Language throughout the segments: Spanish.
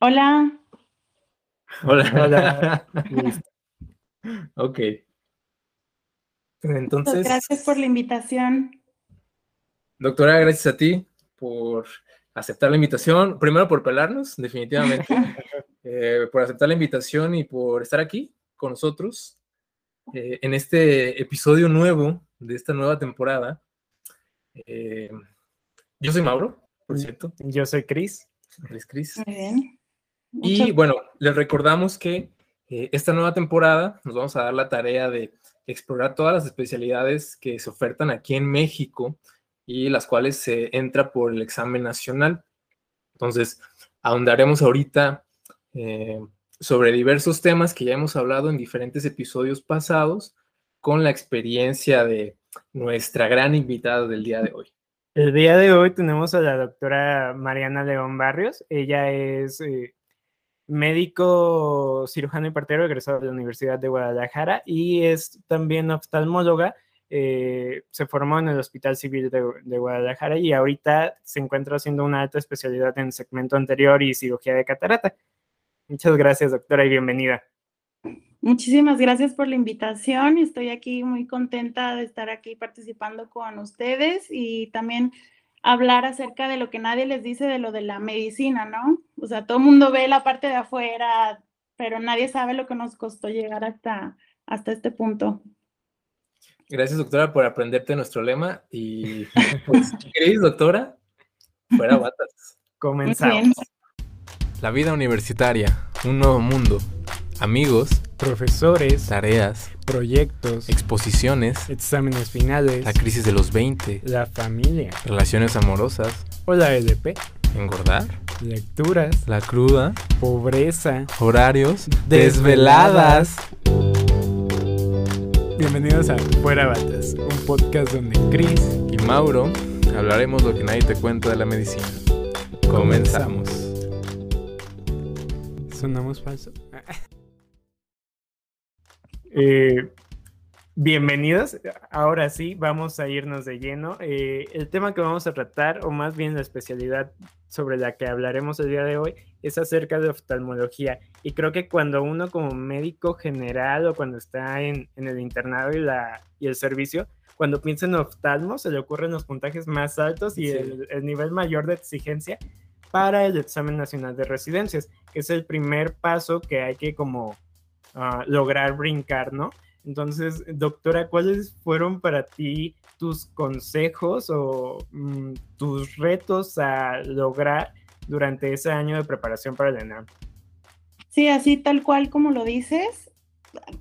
Hola. Hola. Hola. ok. Entonces. Gracias por la invitación. Doctora, gracias a ti por aceptar la invitación. Primero por pelarnos, definitivamente. Eh, por aceptar la invitación y por estar aquí con nosotros eh, en este episodio nuevo de esta nueva temporada. Eh, yo soy Mauro, por cierto. Yo soy Cris. Cris. Muy bien. Y bueno, les recordamos que eh, esta nueva temporada nos vamos a dar la tarea de explorar todas las especialidades que se ofertan aquí en México y las cuales se entra por el examen nacional. Entonces, ahondaremos ahorita eh, sobre diversos temas que ya hemos hablado en diferentes episodios pasados con la experiencia de nuestra gran invitada del día de hoy. El día de hoy tenemos a la doctora Mariana León Barrios. Ella es eh, médico cirujano y partero egresado de la Universidad de Guadalajara y es también oftalmóloga. Eh, se formó en el Hospital Civil de, de, Guadalajara y ahorita se encuentra haciendo una alta especialidad en segmento anterior y cirugía de catarata. Muchas gracias, doctora, y bienvenida. Muchísimas gracias por la invitación. Estoy aquí muy contenta de estar aquí participando con ustedes y también hablar acerca de lo que nadie les dice de lo de la medicina, ¿no? O sea, todo el mundo ve la parte de afuera, pero nadie sabe lo que nos costó llegar hasta, hasta este punto. Gracias, doctora, por aprenderte nuestro lema. Y, pues, ¿queréis, doctora? Fuera batas. Comenzamos. La vida universitaria, un nuevo mundo. Amigos, profesores, tareas, proyectos, exposiciones, exámenes finales, la crisis de los 20, la familia, relaciones amorosas, o la EDP, engordar, lecturas, la cruda, pobreza, horarios, desveladas. Bienvenidos a Fuera Batas, un podcast donde Chris y Mauro hablaremos lo que nadie te cuenta de la medicina. Comenzamos. ¿Sonamos falso? Eh, bienvenidos. Ahora sí, vamos a irnos de lleno. Eh, el tema que vamos a tratar, o más bien la especialidad sobre la que hablaremos el día de hoy, es acerca de oftalmología. Y creo que cuando uno como médico general o cuando está en, el internado y, la, y el servicio, cuando piensa en oftalmo, se le ocurren los puntajes más altos y el, el nivel mayor de exigencia para el examen nacional de residencias, que es el primer paso que hay que como lograr brincar, ¿no? Entonces, doctora, ¿cuáles fueron para ti tus consejos o mm, tus retos a lograr durante ese año de preparación para el ENAM? Sí, así tal cual como lo dices,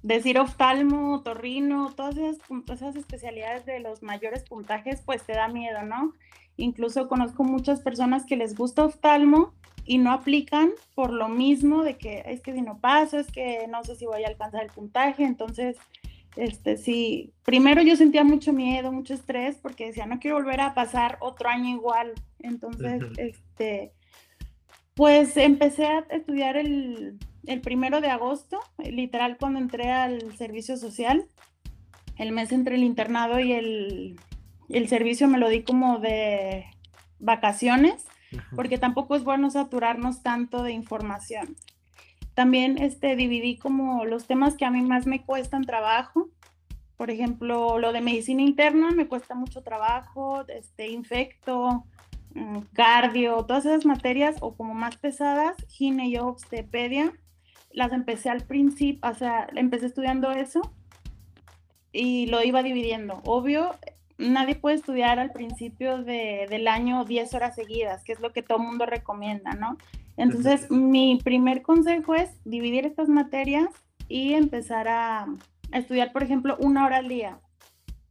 decir oftalmo, torrino, todas esas, todas esas especialidades de los mayores puntajes, pues te da miedo, ¿no? Incluso conozco muchas personas que les gusta oftalmo y no aplican por lo mismo de que es que si no paso, es que no sé si voy a alcanzar el puntaje, entonces, este, sí, primero yo sentía mucho miedo, mucho estrés, porque decía, no quiero volver a pasar otro año igual, entonces, este, pues empecé a estudiar el, el primero de agosto, literal cuando entré al servicio social, el mes entre el internado y el, el servicio me lo di como de vacaciones porque tampoco es bueno saturarnos tanto de información. También este, dividí como los temas que a mí más me cuestan trabajo. Por ejemplo, lo de medicina interna me cuesta mucho trabajo, este, infecto, mm, cardio, todas esas materias o como más pesadas, gine y obstepedia, las empecé al principio, o sea, empecé estudiando eso y lo iba dividiendo. Obvio, nadie puede estudiar al principio del año 10 horas seguidas, que es lo que todo el mundo recomienda, ¿no? Entonces, mi primer consejo es dividir estas materias y empezar a, estudiar, por ejemplo, una hora al día.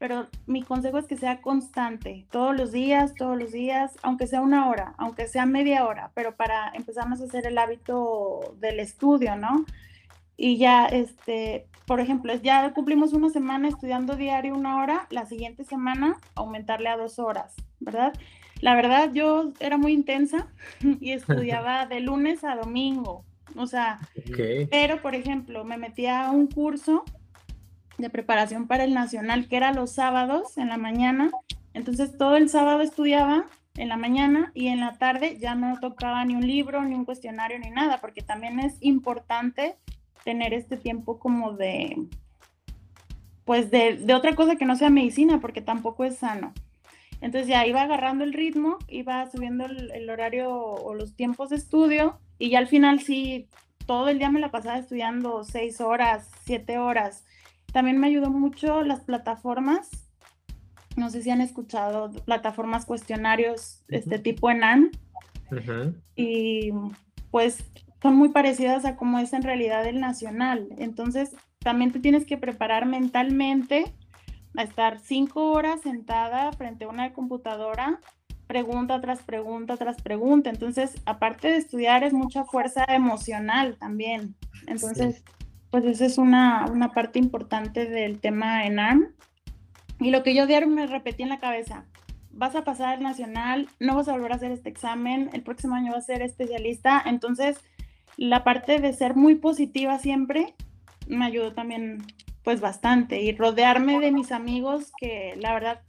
Pero mi consejo es que sea constante, todos los días, todos los días, aunque sea una hora, aunque sea media hora, pero para empezarnos a hacer el hábito del estudio, ¿no? Y ya, este, por ejemplo, ya cumplimos una semana estudiando diario una hora, la siguiente semana aumentarle a dos horas, ¿verdad? La verdad, yo era muy intensa y estudiaba de lunes a domingo, o sea, pero por ejemplo, me metí a un curso de preparación para el nacional que era los sábados en la mañana, entonces todo el sábado estudiaba en la mañana y en la tarde ya no tocaba ni un libro, ni un cuestionario, ni nada, porque también es importante tener este tiempo como de, pues de, de otra cosa que no sea medicina, porque tampoco es sano. Entonces ya iba agarrando el ritmo, iba subiendo el, horario o los tiempos de estudio y ya al final sí, todo el día me la pasaba estudiando seis horas, siete horas. También me ayudó mucho las plataformas. No sé si han escuchado plataformas cuestionarios, este tipo en Y pues son muy parecidas a cómo es en realidad el nacional. Entonces también te tienes que preparar mentalmente a estar cinco horas sentada frente a una computadora, pregunta tras pregunta tras pregunta. Entonces, aparte de estudiar, es mucha fuerza emocional también. Entonces, pues esa es una, una parte importante del tema en ARM. Y lo que yo diario me repetí en la cabeza, vas a pasar al nacional, no vas a volver a hacer este examen, el próximo año vas a ser especialista. Entonces, la parte de ser muy positiva siempre me ayudó también pues bastante y rodearme de mis amigos que la verdad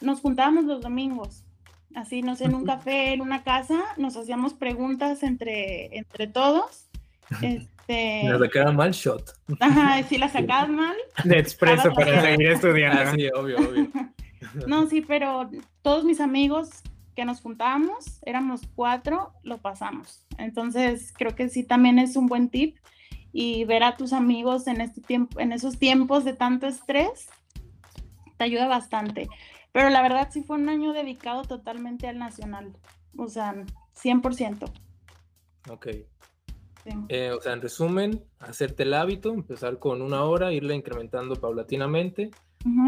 nos juntábamos los domingos, así no sé, en un café, en una casa, nos hacíamos preguntas entre, entre todos. Este... Nos sacaban mal shot. Ajá, si la sacabas mal. De expreso para seguir estudiando. Ah, sí, obvio, obvio. No, sí, pero todos mis amigos que nos juntábamos, éramos cuatro, lo pasamos. Entonces, creo que sí también es un buen tip y ver a tus amigos en, este tiempo, en esos tiempos de tanto estrés te ayuda bastante. Pero la verdad sí fue un año dedicado totalmente al nacional, o sea, 100%. Ok. Eh, o sea, en resumen, hacerte el hábito, empezar con una hora, irla incrementando paulatinamente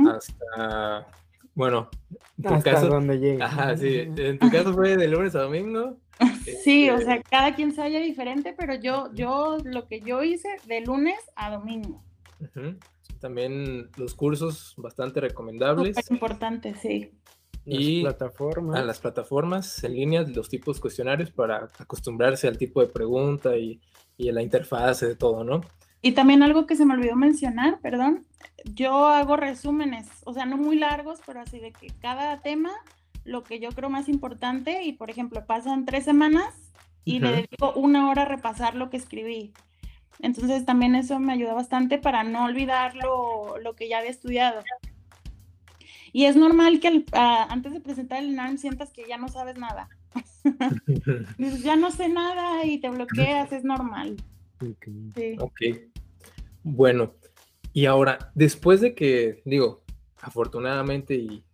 hasta, bueno, en tu hasta caso, donde llegue. Ajá, sí. En tu caso fue de lunes a domingo. Sí, o este sea, cada quien se haya diferente, pero yo, yo, lo que yo hice de lunes a domingo. También los cursos bastante recomendables. Es importante, sí. Y plataformas. a las plataformas en línea, los tipos cuestionarios para acostumbrarse al tipo de pregunta y, y a la interfaz de todo, ¿no? Y también algo que se me olvidó mencionar, perdón, yo hago resúmenes, o sea, no muy largos, pero así de que cada tema lo que yo creo más importante y, por ejemplo, pasan tres semanas y le dedico una hora a repasar lo que escribí. Entonces también eso me ayuda bastante para no olvidar lo, que ya había estudiado. Y es normal que antes de presentar el NARM sientas que ya no sabes nada. Dices, ya no sé nada y te bloqueas, es normal. ok. Bueno, y ahora, después de que, digo, afortunadamente y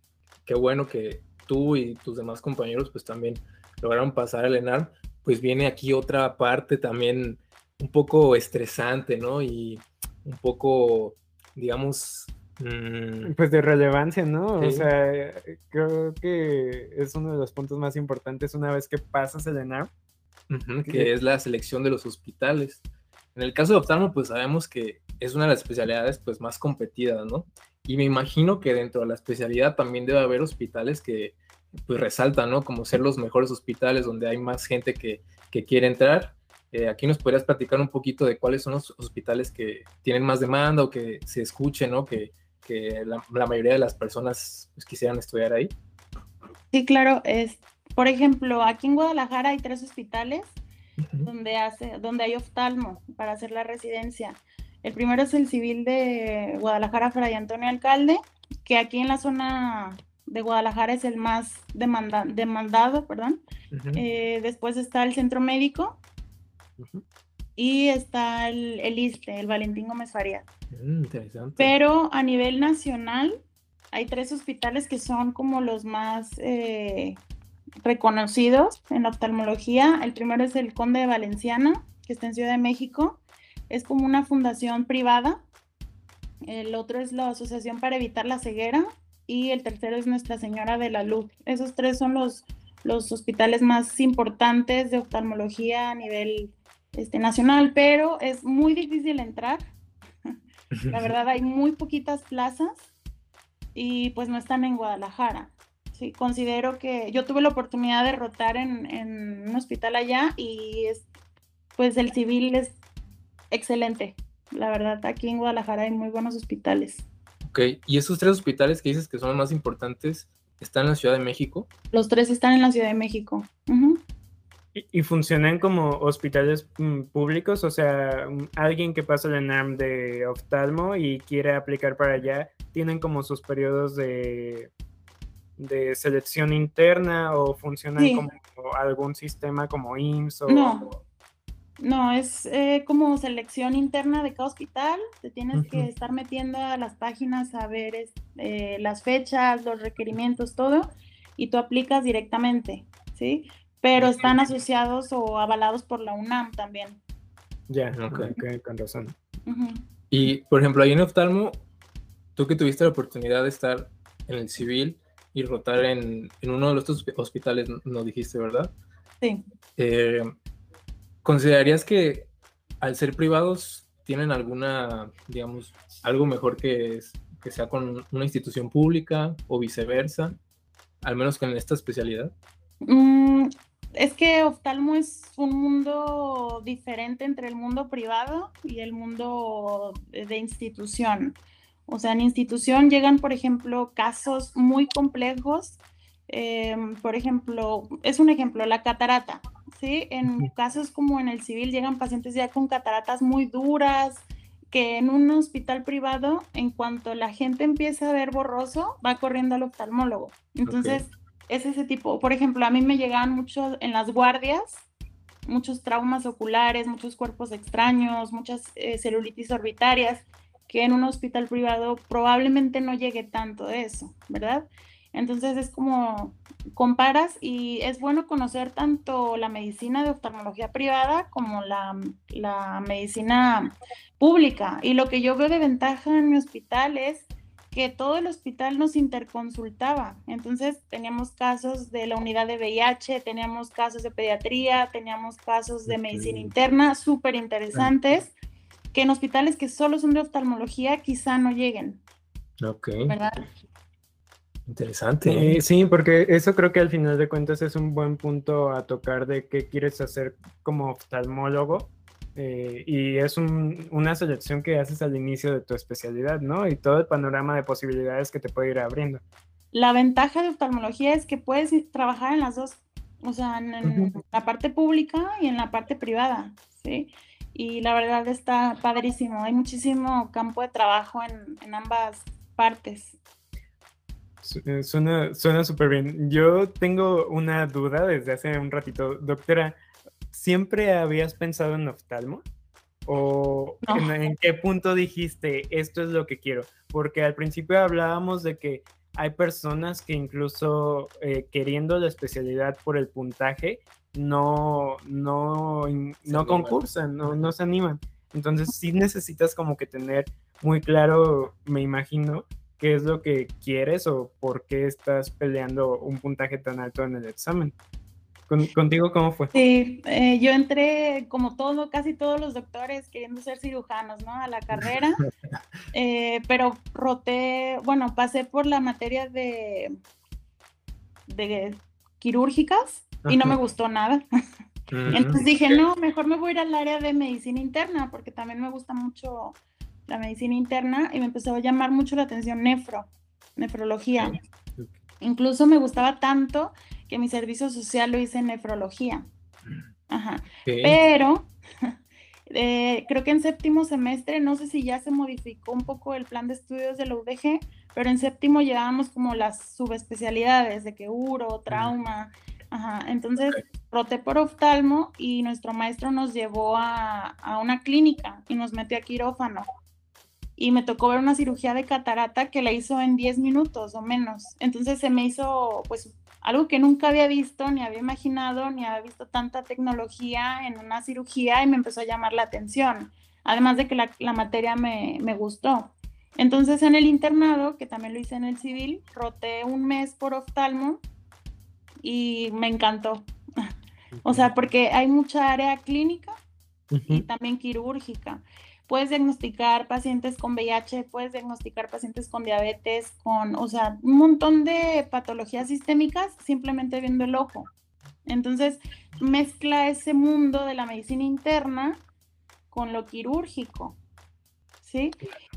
qué bueno que tú y tus demás compañeros pues también lograron pasar el ENARM, pues viene aquí otra parte también un poco estresante, ¿no? Y un poco, digamos... Mm, pues de relevancia, ¿no? O sea, creo que es uno de los puntos más importantes una vez que pasas el ENARM. que es la selección de los hospitales. En el caso de oftalmo, pues sabemos que es una de las especialidades pues más competidas, ¿no? Y me imagino que dentro de la especialidad también debe haber hospitales que pues resaltan, ¿no? Como ser los mejores hospitales donde hay más gente que, quiere entrar. Eh, aquí nos podrías platicar un poquito de cuáles son los hospitales que tienen más demanda o que se escuchen, ¿no? Que, la, mayoría de las personas pues, quisieran estudiar ahí. Sí, claro. Es, por ejemplo, aquí en Guadalajara hay tres hospitales donde, hace, donde hay oftalmo para hacer la residencia. El primero es el civil de Guadalajara, Fray Antonio Alcalde, que aquí en la zona de Guadalajara es el más demandado, perdón. Eh, después está el centro médico y está el, el ISTE, el Valentín Gómez Farías. Mm, interesante. Pero a nivel nacional hay tres hospitales que son como los más eh, reconocidos en la oftalmología. El primero es el Conde de Valenciana, que está en Ciudad de México es como una fundación privada. El otro es la Asociación para Evitar la Ceguera y el tercero es Nuestra Señora de la Luz. Esos tres son los, los hospitales más importantes de oftalmología a nivel este, nacional, pero es muy difícil entrar. La verdad hay muy poquitas plazas y pues no están en Guadalajara. Sí, considero que yo tuve la oportunidad de rotar en, en un hospital allá y es, pues el civil es excelente. La verdad, aquí en Guadalajara hay muy buenos hospitales. Ok, y esos tres hospitales que dices que son los más importantes, está en la Ciudad de México. Los tres están en la Ciudad de México. ¿Y, funcionan como hospitales mm, públicos? O sea, mm, alguien que pasa el ENAM de oftalmo y quiere aplicar para allá, ¿tienen como sus periodos de, de selección interna o funcionan como algún sistema como IMSS? O... No, no, es eh, como selección interna de cada hospital. Te tienes que estar metiendo a las páginas a ver eh, las fechas, los requerimientos, todo, y tú aplicas directamente, ¿sí? Pero están asociados o avalados por la UNAM también. Ya, ok, con razón. Y, por ejemplo, ahí en Oftalmo, tú que tuviste la oportunidad de estar en el civil y rotar en, uno de estos hospitales, no dijiste, ¿verdad? Sí. Eh, ¿Considerarías que al ser privados tienen alguna, digamos, algo mejor que, que sea con una institución pública o viceversa, al menos con esta especialidad? Mm, es que oftalmo es un mundo diferente entre el mundo privado y el mundo de institución. O sea, en institución llegan, por ejemplo, casos muy complejos. Em, por ejemplo, es un ejemplo, la catarata. ¿sí? En casos como en el civil llegan pacientes ya con cataratas muy duras, que en un hospital privado, en cuanto la gente empieza a ver borroso, va corriendo al oftalmólogo. Entonces, es ese tipo. Por ejemplo, a mí me llegaban mucho en las guardias, muchos traumas oculares, muchos cuerpos extraños, muchas eh, celulitis orbitarias, que en un hospital privado probablemente no llegue tanto de eso, ¿verdad? Entonces es como comparas y es bueno conocer tanto la medicina de oftalmología privada como la, la medicina pública. Y lo que yo veo de ventaja en mi hospital es que todo el hospital nos interconsultaba. Entonces teníamos casos de la unidad de VIH, teníamos casos de pediatría, teníamos casos de medicina interna súper interesantes, que en hospitales que solo son de oftalmología quizá no lleguen. Ok. ¿Verdad? Interesante. sí, porque eso creo que al final de cuentas es un buen punto a tocar de qué quieres hacer como oftalmólogo eh, y es una selección que haces al inicio de tu especialidad, ¿no? Y todo el panorama de posibilidades que te puede ir abriendo. La ventaja de oftalmología es que puedes trabajar en las dos, o sea, en, la parte pública y en la parte privada, ¿sí? Y la verdad está padrísimo, hay muchísimo campo de trabajo en, en ambas partes. Eh, suena súper bien. Yo tengo una duda desde hace un ratito. Doctora, ¿siempre habías pensado en oftalmo? ¿O en, qué punto dijiste, esto es lo que quiero? Porque al principio hablábamos de que hay personas que incluso eh, queriendo la especialidad por el puntaje, no, no, no concursan, no, no se animan. Entonces sí necesitas como que tener muy claro, me imagino, qué es lo que quieres o por qué estás peleando un puntaje tan alto en el examen. ¿Contigo cómo fue? Sí, eh, yo entré como todo, casi todos los doctores queriendo ser cirujanos, ¿no? A la carrera, eh, pero roté, bueno, pasé por la materia de, de quirúrgicas y no me gustó nada. Entonces dije, no, mejor me voy a ir al área de medicina interna, porque también me gusta mucho la medicina interna y me empezó a llamar mucho la atención nefro, nefrología. Incluso me gustaba tanto que mi servicio social lo hice en nefrología. Ajá. Pero eh, creo que en séptimo semestre, no sé si ya se modificó un poco el plan de estudios de la UDG, pero en séptimo llevábamos como las subespecialidades de que uro, trauma. Ajá. Entonces roté por oftalmo y nuestro maestro nos llevó a, a una clínica y nos metió a quirófano y me tocó ver una cirugía de catarata que la hizo en 10 minutos o menos. Entonces se me hizo pues algo que nunca había visto, ni había imaginado, ni había visto tanta tecnología en una cirugía y me empezó a llamar la atención. Además de que la, materia me, me, gustó. Entonces en el internado, que también lo hice en el civil, roté un mes por oftalmo y me encantó. o sea, porque hay mucha área clínica y también quirúrgica. Puedes diagnosticar pacientes con VIH, puedes diagnosticar pacientes con diabetes, con, o sea, un montón de patologías sistémicas simplemente viendo el ojo. Entonces, mezcla ese mundo de la medicina interna con lo quirúrgico. ¿Sí?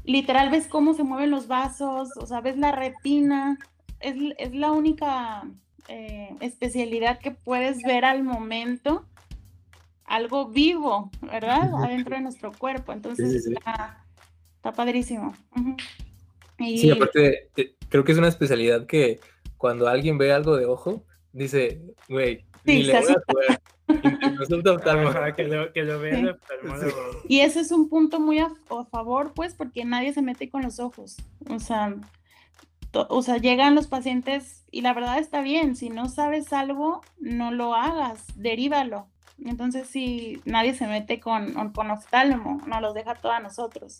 Literal ves cómo se mueven los vasos, o sea, ves la retina, es, es la única eh, especialidad que puedes ver al momento algo vivo, ¿verdad? Adentro de nuestro cuerpo. Entonces Está, padrísimo. Sí, aparte, creo que es una especialidad que cuando alguien ve algo de ojo, dice, güey, ni le voy a que, lo, que lo vea Y ese es un punto muy a, favor, pues, porque nadie se mete con los ojos. O sea, o sea, llegan los pacientes y la verdad está bien, si no sabes algo, no lo hagas, derívalo. Entonces, si nadie se mete con, con oftalmo, nos los deja todo a nosotros.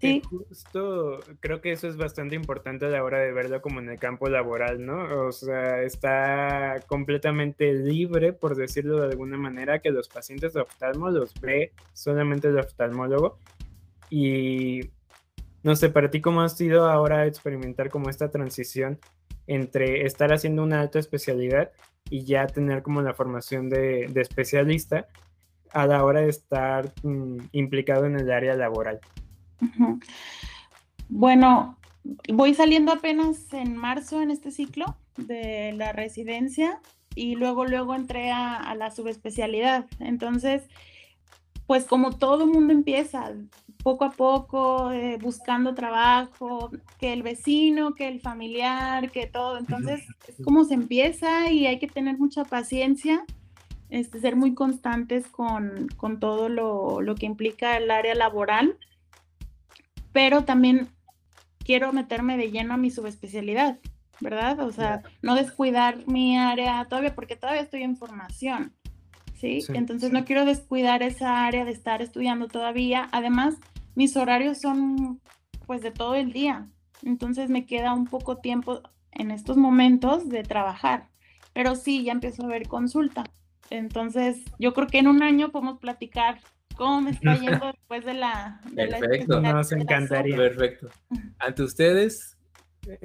Sí. Justo creo que eso es bastante importante a la hora de verlo como en el campo laboral, ¿no? O sea, está completamente libre, por decirlo de alguna manera, que los pacientes de oftalmo los ve solamente el oftalmólogo. Y no sé, para ti, ¿cómo ha sido ahora experimentar como esta transición entre estar haciendo una alta especialidad y ya tener como la formación de, especialista a la hora de estar mm, implicado en el área laboral? Bueno, voy saliendo apenas en marzo en este ciclo de la residencia y luego, luego entré a, la subespecialidad. Entonces, pues como todo mundo empieza, poco a poco, eh, buscando trabajo, que el vecino, que el familiar, que todo. Entonces, es como se empieza y hay que tener mucha paciencia, este, ser muy constantes con, todo lo, lo, que implica el área laboral pero también quiero meterme de lleno a mi subespecialidad, ¿verdad? O sea, no descuidar mi área todavía, porque todavía estoy en formación, ¿sí? Entonces no quiero descuidar esa área de estar estudiando todavía. Además, mis horarios son pues de todo el día, entonces me queda un poco tiempo en estos momentos de trabajar, pero sí, ya empiezo a ver consulta. Entonces, yo creo que en un año podemos platicar cómo me está yendo después de la... Perfecto, nos encantaría. Perfecto. Ante ustedes,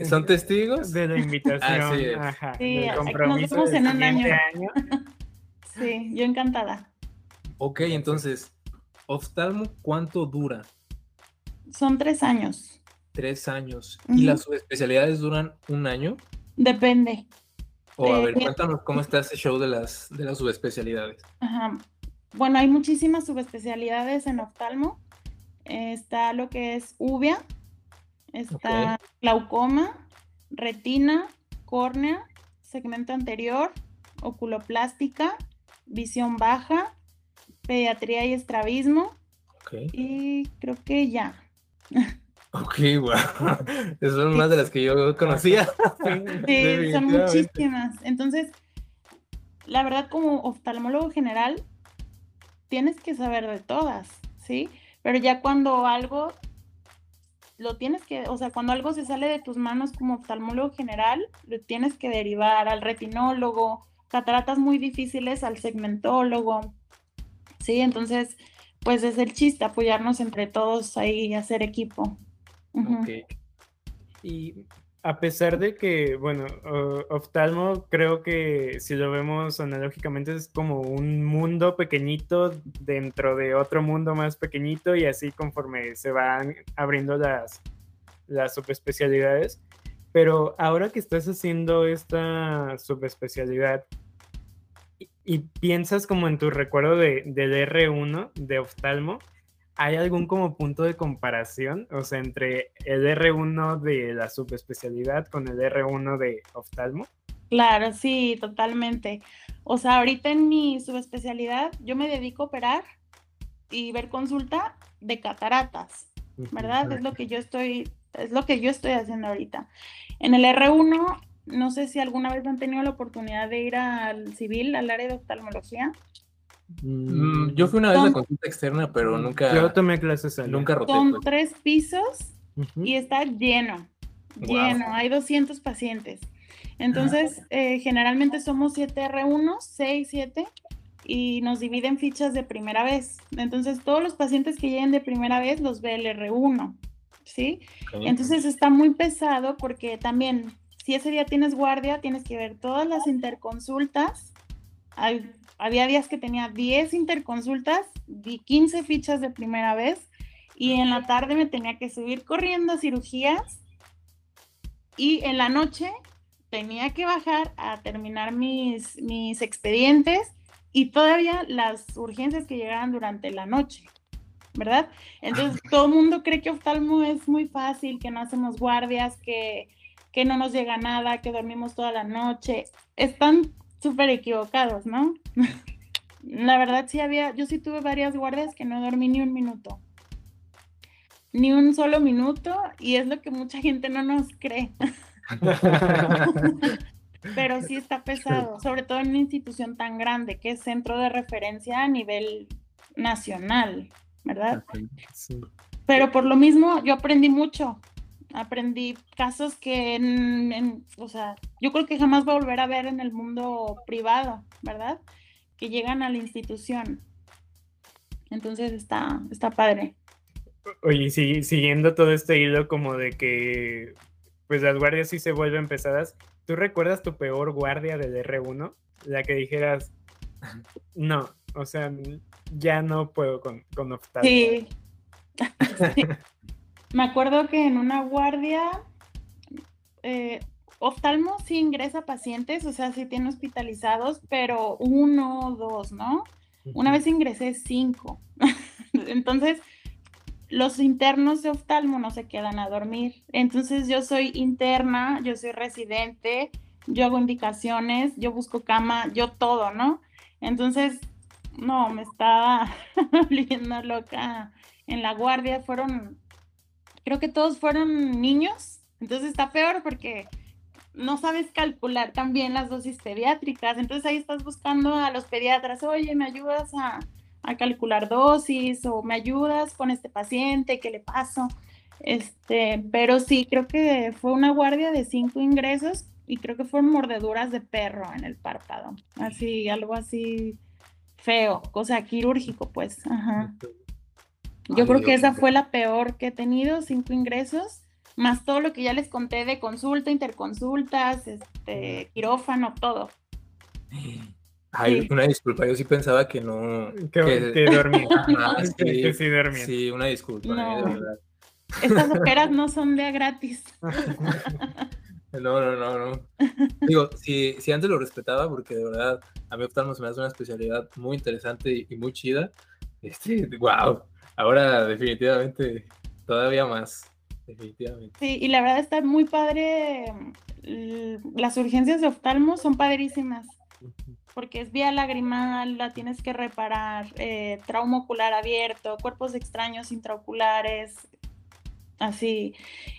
¿son testigos? De la invitación. Ajá, sí, nos vemos en un año. sí, yo encantada. Ok, entonces, oftalmo, ¿cuánto dura? Son tres años. Tres años. ¿Y las subespecialidades duran un año? Depende. O a ver, cuéntanos cómo está ese show de las, de las subespecialidades. Ajá. Bueno, hay muchísimas subespecialidades en oftalmo. Está lo que es uvia, está glaucoma, retina, córnea, segmento anterior, oculoplástica, visión baja, pediatría y estrabismo. Y creo que ya. Ok, wow. son más de las que yo conocía. Sí, son muchísimas. Entonces, la verdad, como oftalmólogo general, tienes que saber de todas, ¿sí? Pero ya cuando algo lo tienes que, o sea, cuando algo se sale de tus manos como oftalmólogo general, lo tienes que derivar al retinólogo, cataratas muy difíciles al segmentólogo, ¿sí? Entonces, pues es el chiste, apoyarnos entre todos ahí y hacer equipo. Ok. Y a pesar de que, bueno, oftalmo creo que si lo vemos analógicamente es como un mundo pequeñito dentro de otro mundo más pequeñito y así conforme se van abriendo las, las subespecialidades. Pero ahora que estás haciendo esta subespecialidad y, piensas como en tu recuerdo de, del R1 de oftalmo, ¿Hay algún como punto de comparación? O sea, entre el R1 de la subespecialidad con el R1 de oftalmo. Claro, sí, totalmente. O sea, ahorita en mi subespecialidad yo me dedico a operar y ver consulta de cataratas, ¿verdad? Es lo que yo estoy, es lo que yo estoy haciendo ahorita. En el R1, no sé si alguna vez han tenido la oportunidad de ir al civil, al área de oftalmología. Mm, yo fui una vez a consulta externa, pero mm, nunca. Yo tomé clases Nunca roté. Son pues. tres pisos y está lleno. Lleno. Hay 200 pacientes. Entonces, eh, generalmente somos 7R1, 6, 7 y nos dividen fichas de primera vez. Entonces, todos los pacientes que lleguen de primera vez los ve el R1, ¿sí? Entonces, está muy pesado porque también, si ese día tienes guardia, tienes que ver todas las interconsultas. Hay había días que tenía 10 interconsultas, di 15 fichas de primera vez y en la tarde me tenía que subir corriendo a cirugías y en la noche tenía que bajar a terminar mis, mis expedientes y todavía las urgencias que llegaran durante la noche, ¿verdad? Entonces todo el mundo cree que oftalmo es muy fácil, que no hacemos guardias, que, que no nos llega nada, que dormimos toda la noche. Están súper equivocados, ¿no? la verdad sí había, yo sí tuve varias guardias que no dormí ni un minuto. Ni un solo minuto y es lo que mucha gente no nos cree. Pero sí está pesado, sobre todo en una institución tan grande que es centro de referencia a nivel nacional, ¿verdad? Pero por lo mismo yo aprendí mucho, aprendí casos que, o sea, yo creo que jamás voy a volver a ver en el mundo privado, ¿verdad? Que llegan a la institución. Entonces está, está padre. Oye, sí, siguiendo todo este hilo como de que pues las guardias sí se vuelven pesadas. ¿Tú recuerdas tu peor guardia del R1? La que dijeras, no, o sea, ya no puedo con, con oftalmo. Sí. Me acuerdo que en una guardia, eh, oftalmo sí ingresa pacientes, o sea, sí tiene hospitalizados, pero uno o dos, ¿no? Una vez ingresé cinco. Entonces, los internos de oftalmo no se quedan a dormir. Entonces yo soy interna, yo soy residente, yo hago indicaciones, yo busco cama, yo todo, ¿no? Entonces, no, me estaba volviendo loca en la guardia. Fueron, creo que todos fueron niños. Entonces está peor porque no sabes calcular también las dosis pediátricas. Entonces ahí estás buscando a los pediatras, oye, ¿me ayudas a calcular dosis o me ayudas con este paciente, ¿qué le paso? Este, pero sí, creo que fue una guardia de cinco ingresos y creo que fueron mordeduras de perro en el párpado, así, algo así feo, cosa quirúrgico, pues, ajá. Yo creo que esa fue la peor que he tenido, cinco ingresos, más todo lo que ya les conté de consulta, interconsultas, este, quirófano, todo. Ay, una disculpa, yo sí pensaba que no. Que, que... dormía. sí, sí, dormía. Sí, una disculpa, no. eh, de verdad. Estas operas no son de gratis. No, no, no, no. Digo, si, si antes lo respetaba, porque de verdad a mí oftalmo se me hace una especialidad muy interesante y, muy chida. Este, wow. Ahora definitivamente todavía más. Definitivamente. Sí, y la verdad está muy padre. Las urgencias de oftalmo son padrísimas porque es vía lagrimal, la tienes que reparar, eh, trauma ocular abierto, cuerpos extraños intraoculares, así.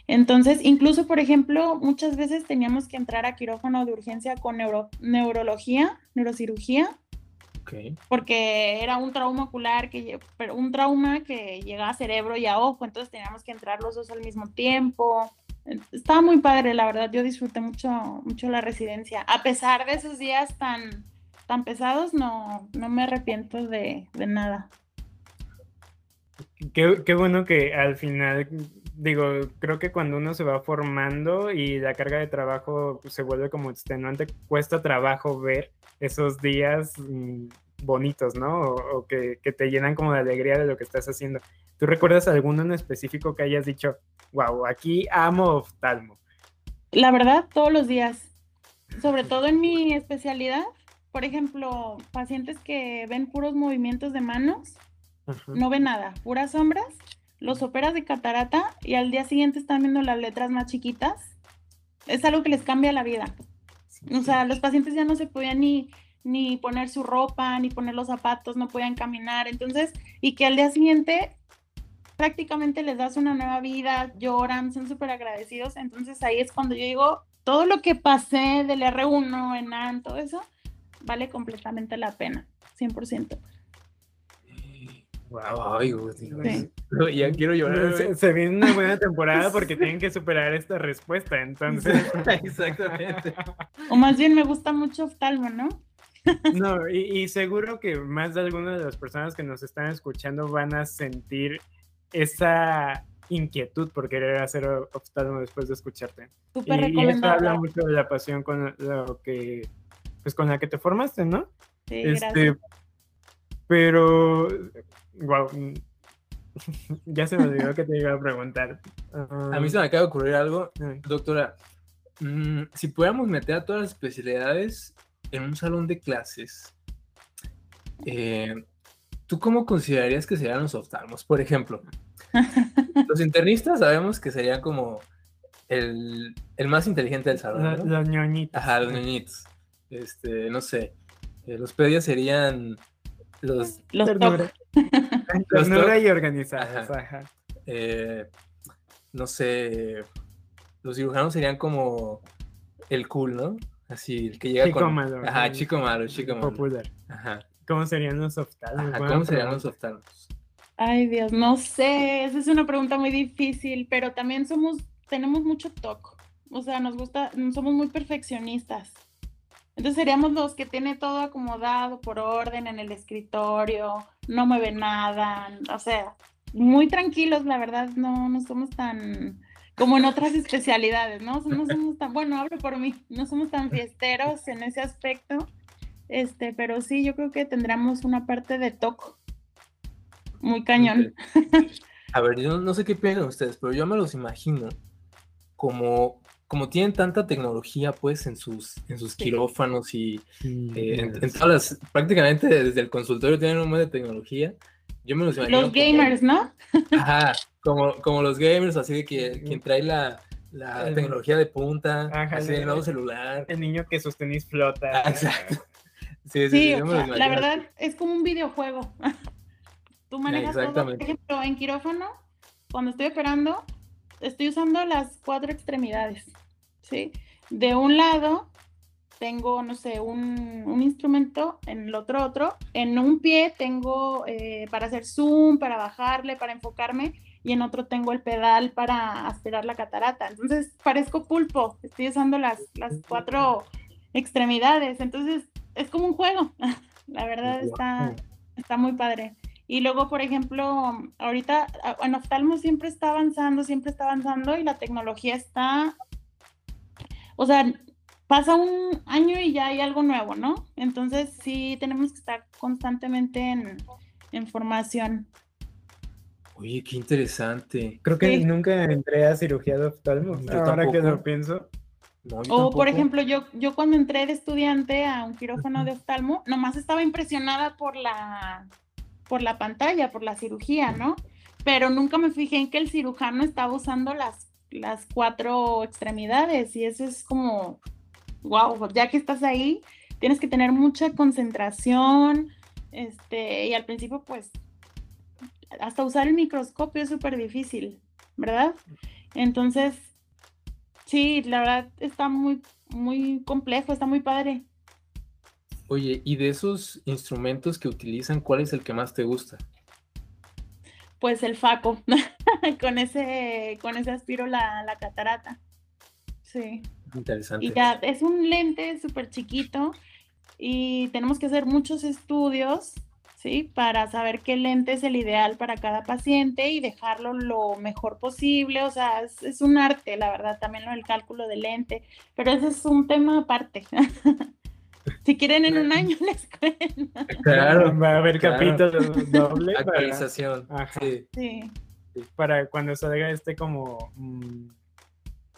Entonces, incluso, por ejemplo, muchas veces teníamos que entrar a quirófano de urgencia con neurología, neurocirugía, porque era un trauma ocular, que, pero un trauma que llega a cerebro y a ojo, entonces teníamos que entrar los dos al mismo tiempo. Estaba muy padre, la verdad, yo disfruté mucho, mucho la residencia, a pesar de esos días tan, tan pesados, no, no me arrepiento de, nada. Qué, bueno que al final, digo, creo que cuando uno se va formando y la carga de trabajo se vuelve como extenuante, cuesta trabajo ver esos días mm, bonitos, ¿no? O, que, que, te llenan como de alegría de lo que estás haciendo. ¿Tú recuerdas alguno en específico que hayas dicho, wow, aquí amo oftalmo? La verdad, todos los días. Sobre todo en mi especialidad, por ejemplo, pacientes que ven puros movimientos de manos, no ven nada, puras sombras, los operas de catarata y al día siguiente están viendo las letras más chiquitas. Es algo que les cambia la vida. O sea, los pacientes ya no se podían ni, ni poner su ropa, ni poner los zapatos, no podían caminar. Entonces, y que al día siguiente prácticamente les das una nueva vida, lloran, son súper agradecidos. Entonces ahí es cuando yo digo, todo lo que pasé del R1 en AN, todo eso, vale completamente la pena, 100%. Wow, ay, ya quiero llorar. Se, viene una buena temporada porque tienen que superar esta respuesta, entonces. Exactamente. O más bien me gusta mucho oftalmo, ¿no? No, y, seguro que más de algunas de las personas que nos están escuchando van a sentir esa inquietud por querer hacer oftalmo después de escucharte. Súper y, y eso habla mucho de la pasión con lo que pues con la que te formaste, ¿no? Sí, este, Pero, wow, ya se me olvidó que te iba a preguntar. a mí se me acaba de ocurrir algo, doctora. mm, si pudiéramos meter a todas las especialidades en un salón de clases, eh, ¿tú cómo considerarías que serían los oftalmos? Por ejemplo, los internistas sabemos que serían como el, más inteligente del salón. Los ñoñitos. Ajá, los ñoñitos. Este, no sé. Eh, los pedias serían los. Los Ternura y organizados. Ajá. Eh, no sé. Los cirujanos serían como el cool, ¿no? Así, el que llega chico con... malo. Ajá, chico malo, chico malo. Popular. Ajá. ¿Cómo serían los oftalmos? ¿Cómo serían los oftalmos? Ay, Dios, no sé. Esa es una pregunta muy difícil, pero también somos, tenemos mucho toque. O sea, nos gusta, somos muy perfeccionistas. Entonces seríamos los que tiene todo acomodado por orden en el escritorio, no mueve nada, o sea, muy tranquilos, la verdad, no, no somos tan como en otras especialidades, ¿no? No somos tan, bueno, hablo por mí, no somos tan fiesteros en ese aspecto, este, pero sí, yo creo que tendremos una parte de toco muy cañón. A ver, yo no sé qué piensan ustedes, pero yo me los imagino como como tienen tanta tecnología pues en sus, en sus quirófanos y eh, en, todas las, prácticamente desde el consultorio tienen un montón de tecnología. Yo me los imagino. Los gamers, ¿no? Ajá, como, como los gamers, así de que quien trae la, la tecnología de punta, así de nuevo celular. El niño que sostenís flota. Ah, exacto. Sí, sí, sí la verdad es como un videojuego. Tú manejas todo, por ejemplo, en quirófano, cuando estoy operando, estoy usando las cuatro extremidades. ¿Sí? De un lado tengo, no sé, un, instrumento, en el otro otro, en un pie tengo eh, para hacer zoom, para bajarle, para enfocarme, y en otro tengo el pedal para aspirar la catarata. Entonces parezco pulpo, estoy usando las, las cuatro extremidades, entonces es como un juego, la verdad está, está muy padre. Y luego, por ejemplo, ahorita en oftalmo siempre está avanzando, siempre está avanzando y la tecnología está o sea, pasa un año y ya hay algo nuevo, ¿no? Entonces sí tenemos que estar constantemente en, formación. Oye, qué interesante. Creo que nunca entré a cirugía de oftalmo, ahora que lo pienso. o por ejemplo, yo, yo cuando entré de estudiante a un quirófano de oftalmo, nomás estaba impresionada por la, por la pantalla, por la cirugía, ¿no? Pero nunca me fijé en que el cirujano estaba usando las las cuatro extremidades y eso es como, wow, ya que estás ahí, tienes que tener mucha concentración, este, y al principio pues hasta usar el microscopio es súper difícil, ¿verdad? Entonces, sí, la verdad está muy, muy complejo, está muy padre. Oye, y de esos instrumentos que utilizan, ¿cuál es el que más te gusta? Pues el faco. con ese, con ese aspiro la, la catarata. Sí. Interesante. Y ya es un lente súper chiquito y tenemos que hacer muchos estudios, ¿sí? Para saber qué lente es el ideal para cada paciente y dejarlo lo mejor posible. O sea, es, es un arte, la verdad, también lo del cálculo del lente, pero ese es un tema aparte. Si quieren en un año la escuela. Claro, va a haber capítulos doble. Actualización. Sí. Para cuando salga este como mm,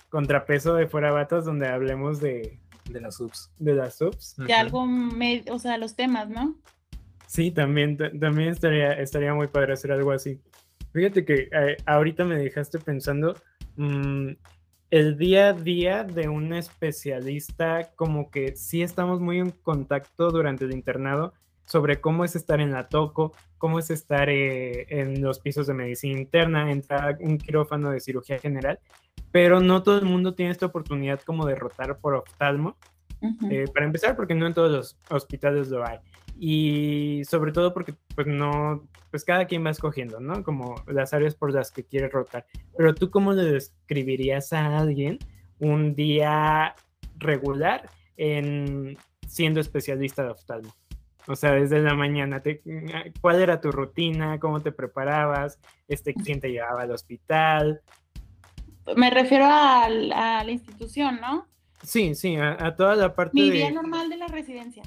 contrapeso de fuera batas donde hablemos de... De las subs. De las subs. De algo, o sea, los temas, ¿no? Sí, también, también estaría, estaría muy padre hacer algo así. Fíjate que eh, ahorita me dejaste pensando, mm, el día a día de un especialista, como que sí estamos muy en contacto durante el internado sobre cómo es estar en la toco, cómo es estar eh, en los pisos de medicina interna, entrar a un quirófano de cirugía general, pero no todo el mundo tiene esta oportunidad como de rotar por oftalmo. Eh, para empezar, porque no en todos los hospitales lo hay y sobre todo porque pues no, pues cada quien va escogiendo, ¿no? Como las áreas por las que quiere rotar. Pero tú cómo le describirías a alguien un día regular en siendo especialista de oftalmo? O sea, desde la mañana, ¿cuál era tu rutina? ¿Cómo te preparabas? Este, ¿Quién te llevaba al hospital? Me refiero a, la institución, ¿no? Sí, sí, a, toda la parte Mi día normal de la residencia.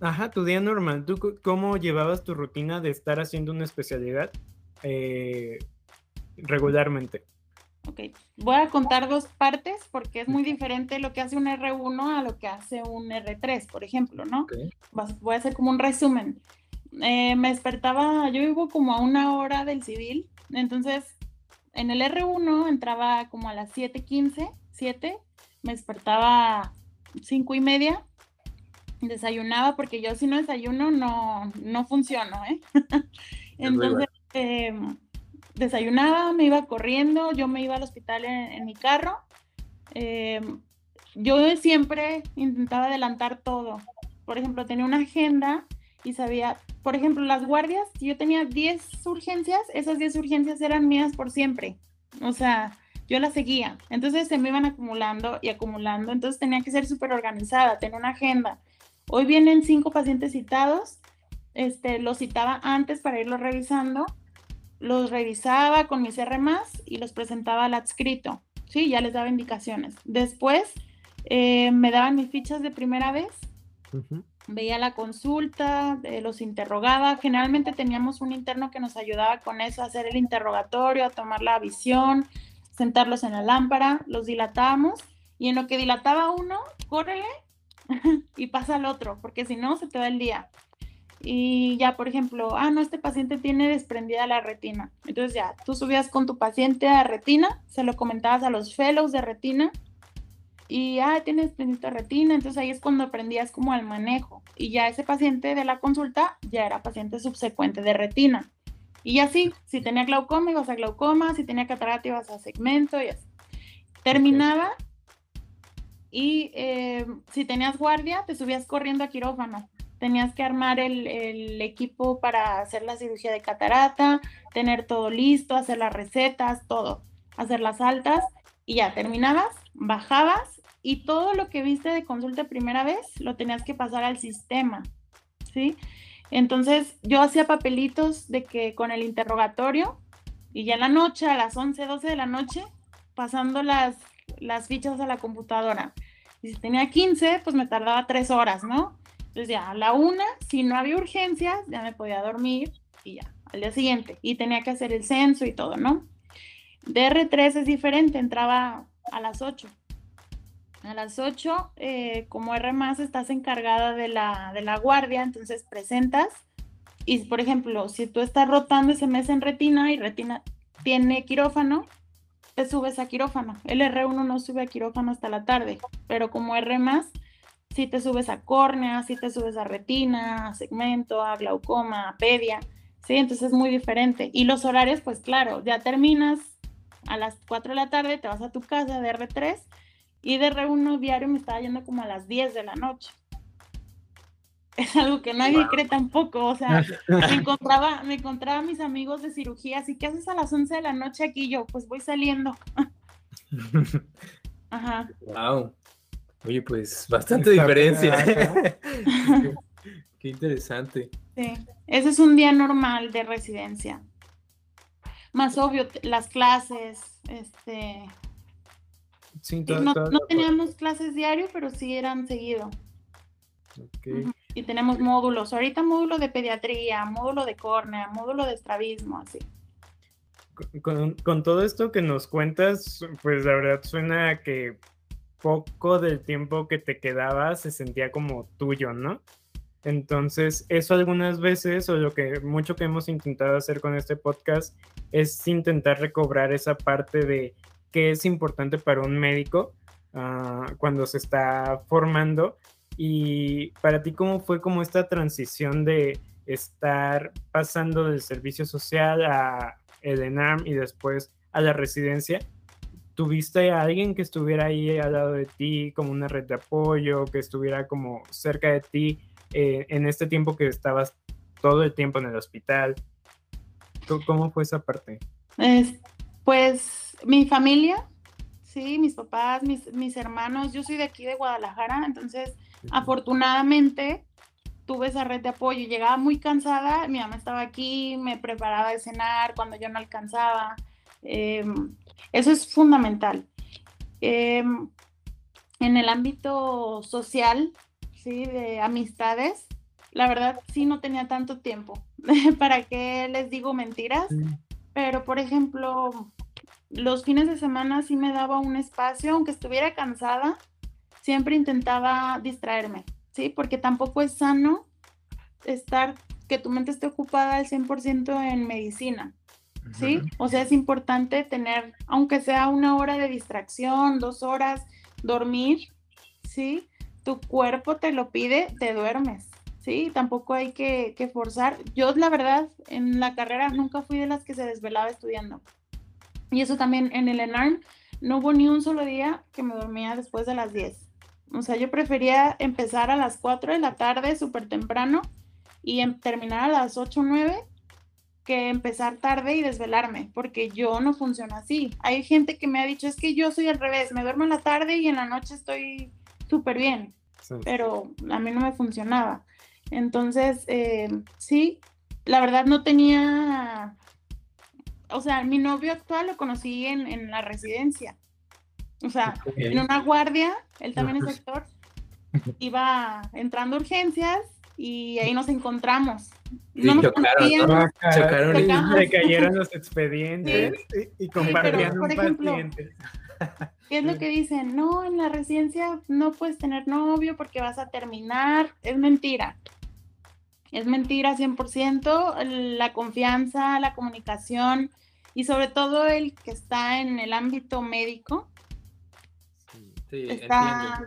Ajá, tu día normal. ¿Tú cómo llevabas tu rutina de estar haciendo una especialidad eh, regularmente? Ok, voy a contar dos partes porque es muy diferente lo que hace un R1 a lo que hace un R3, por ejemplo, ¿no? Voy a hacer como un resumen. Eh, me despertaba, yo vivo como a una hora del civil, entonces en el R1 entraba como a las 7:15, 7, me despertaba 5 y media, desayunaba porque yo si no desayuno no, no funciono, ¿eh? entonces... Eh, desayunaba, me iba corriendo, yo me iba al hospital en, mi carro. Eh, yo siempre intentaba adelantar todo. Por ejemplo, tenía una agenda y sabía, por ejemplo, las guardias, si yo tenía 10 urgencias, esas 10 urgencias eran mías por siempre. O sea, yo las seguía. Entonces se me iban acumulando y acumulando. Entonces tenía que ser súper organizada, tener una agenda. Hoy vienen cinco pacientes citados. Este, los citaba antes para irlos revisando los revisaba con mis R y los presentaba al adscrito, ¿sí? Ya les daba indicaciones. Después eh, me daban mis fichas de primera vez, veía la consulta, eh, los interrogaba. Generalmente teníamos un interno que nos ayudaba con eso, a hacer el interrogatorio, a tomar la visión, sentarlos en la lámpara, los dilatábamos y en lo que dilataba uno, córrele y pasa al otro, porque si no se te va el día y ya, por ejemplo, ah, no, este paciente tiene desprendida la retina. Entonces ya, tú subías con tu paciente a retina, se lo comentabas a los fellows de retina y, ah, tiene desprendida retina. Entonces ahí es cuando aprendías como al manejo. Y ya ese paciente de la consulta ya era paciente subsecuente de retina. Y así, si tenía glaucoma, ibas a glaucoma, si tenía catarata, ibas a segmento y así. Terminaba y eh, si tenías guardia, te subías corriendo a quirófano tenías que armar el, equipo para hacer la cirugía de catarata, tener todo listo, hacer las recetas, todo, hacer las altas y ya terminabas, bajabas y todo lo que viste de consulta primera vez lo tenías que pasar al sistema, ¿sí? Entonces yo hacía papelitos de que con el interrogatorio y ya en la noche, a las 11, 12 de la noche, pasando las, las fichas a la computadora. Y si tenía 15, pues me tardaba tres horas, ¿no? Entonces ya a la una, si no había urgencias, ya me podía dormir y ya, al día siguiente. Y tenía que hacer el censo y todo, ¿no? DR3 es diferente, entraba a las 8. A las 8, eh, como R más, estás encargada de la, de la guardia, entonces presentas. Y por ejemplo, si tú estás rotando ese mes en retina y retina tiene quirófano, te subes a quirófano. El R1 no sube a quirófano hasta la tarde, pero como R más, si te subes a córnea, si te subes a retina, a segmento, a glaucoma, a pedia, ¿sí? Entonces es muy diferente. Y los horarios, pues claro, ya terminas a las 4 de la tarde, te vas a tu casa de R3 y de R1 diario me estaba yendo como a las 10 de la noche. Es algo que nadie cree tampoco, o sea, me encontraba, me encontraba a mis amigos de cirugía, así que haces a las 11 de la noche aquí yo, pues voy saliendo. Ajá. Wow. Oye, pues bastante diferencia. Qué interesante. Sí, ese es un día normal de residencia. Más obvio, las clases, este... no, teníamos clases diario, pero sí eran seguido. Y tenemos módulos. Ahorita módulo de pediatría, módulo de córnea, módulo de estrabismo, así. Con, con, todo esto que nos cuentas, pues la verdad suena que poco del tiempo que te quedaba se sentía como tuyo, ¿no? Entonces, eso algunas veces, o lo que mucho que hemos intentado hacer con este podcast, es intentar recobrar esa parte de qué es importante para un médico ah, cuando se está formando. Y para ti, ¿cómo fue como esta transición de estar pasando del servicio social a el ENAM y después a la residencia? ¿Tuviste a alguien que estuviera ahí al lado de ti como una red de apoyo, que estuviera como cerca de ti eh, en este tiempo que estabas todo el tiempo en el hospital? ¿Cómo fue esa parte? Pues mi familia, sí, mis papás, mis, mis hermanos, yo soy de aquí de Guadalajara, entonces afortunadamente tuve esa red de apoyo. Llegaba muy cansada, mi mamá estaba aquí, me preparaba de cenar cuando yo no alcanzaba. Em, eso es fundamental. Em, en el ámbito social, ¿sí? de amistades, la verdad sí no tenía tanto tiempo. ¿Para qué les digo mentiras? Pero, por ejemplo, los fines de semana sí me daba un espacio, aunque estuviera cansada, siempre intentaba distraerme, ¿sí? Porque tampoco es sano estar, que tu mente esté ocupada al 100% en medicina, ¿sí? O sea, es importante tener, aunque sea una hora de distracción, dos horas, dormir, ¿sí? Tu cuerpo te lo pide, te duermes, ¿sí? Tampoco hay que, que forzar. Yo, la verdad, en la carrera nunca fui de las que se desvelaba estudiando. Y eso también en el ENARM, no hubo ni un solo día que me dormía después de las 10. O sea, yo prefería empezar a las 4 de la tarde, súper temprano, y em, terminar a las 8 o 9 que empezar tarde y desvelarme, porque yo no funciono así. Hay gente que me ha dicho, es que yo soy al revés, me duermo en la tarde y en la noche estoy súper bien, pero a mí no me funcionaba. Entonces, eh, sí, la verdad no tenía o sea, mi novio actual lo conocí en, la residencia. O sea, en una guardia, él también es actor, iba entrando a urgencias y ahí nos encontramos. No nos chocaron, chocaron y le cayeron los expedientes y, compartían un paciente. ¿Qué es lo que dicen? No, en la residencia no puedes tener novio porque vas a terminar. Es mentira. Es mentira 100%, la confianza, la comunicación y sobre todo el que está en el ámbito médico. Sí, está,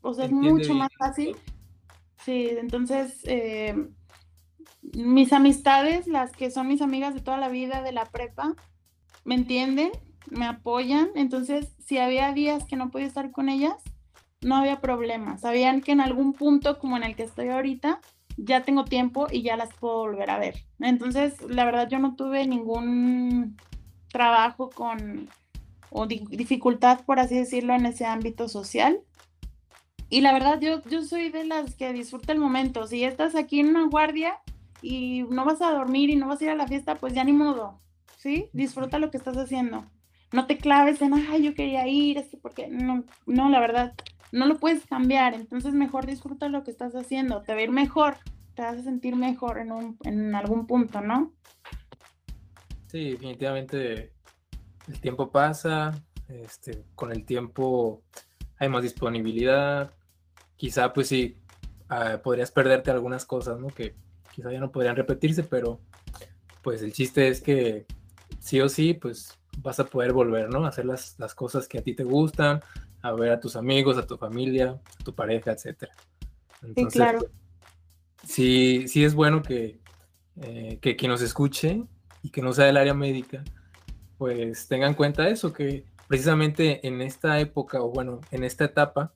o sea, es mucho más fácil. Sí, entonces eh, mis amistades, las que son mis amigas de toda la vida de la prepa, me entienden, me apoyan. Entonces, si había días que no podía estar con ellas, no había problema. Sabían que en algún punto como en el que estoy ahorita, ya tengo tiempo y ya las puedo volver a ver. Entonces, la verdad, yo no tuve ningún trabajo con o dificultad, por así decirlo, en ese ámbito social. Y la verdad, yo, yo soy de las que disfruta el momento. Si estás aquí en una guardia y no vas a dormir y no vas a ir a la fiesta, pues ya ni modo, ¿sí? Disfruta lo que estás haciendo. No te claves en, ay, yo quería ir, es porque no, no, la verdad, no lo puedes cambiar, entonces mejor disfruta lo que estás haciendo, te va a ir mejor, te vas a sentir mejor en, un, en algún punto, ¿no? Sí, definitivamente el tiempo pasa, este, con el tiempo hay más disponibilidad, quizá pues sí, ah, podrías perderte algunas cosas, ¿no? Que quizá ya no podrían repetirse, pero pues el chiste es que sí o sí, pues vas a poder volver, ¿no? Hacer las, las cosas que a ti te gustan, a ver a tus amigos, a tu familia, a tu pareja, etc. sí, claro. Sí, sí es bueno que, eh, que quien nos escuche y que no sea del área médica, pues tengan en cuenta eso, que precisamente en esta época, o bueno, en esta etapa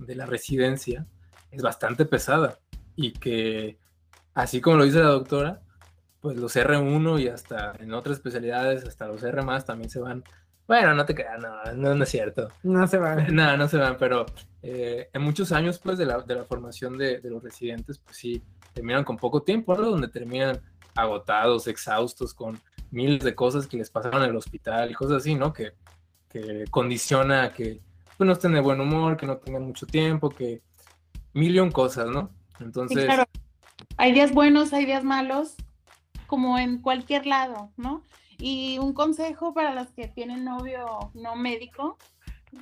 de la residencia, es bastante pesada y que, así como lo dice la doctora, pues los R1 y hasta en otras especialidades, hasta los R más también se van bueno, no te creas, no, no, es cierto. No se van. No, no se van, pero eh, en muchos años pues de la, de la formación de, de, los residentes, pues sí, terminan con poco tiempo, ¿no? Donde terminan agotados, exhaustos, con miles de cosas que les pasaron en el hospital y cosas así, ¿no? Que, que condiciona que pues, no estén de buen humor, que no tengan mucho tiempo, que millón cosas, ¿no? Entonces... claro. Hay días buenos, hay días malos, como en cualquier lado, ¿no? Y un consejo para los que tienen novio no médico,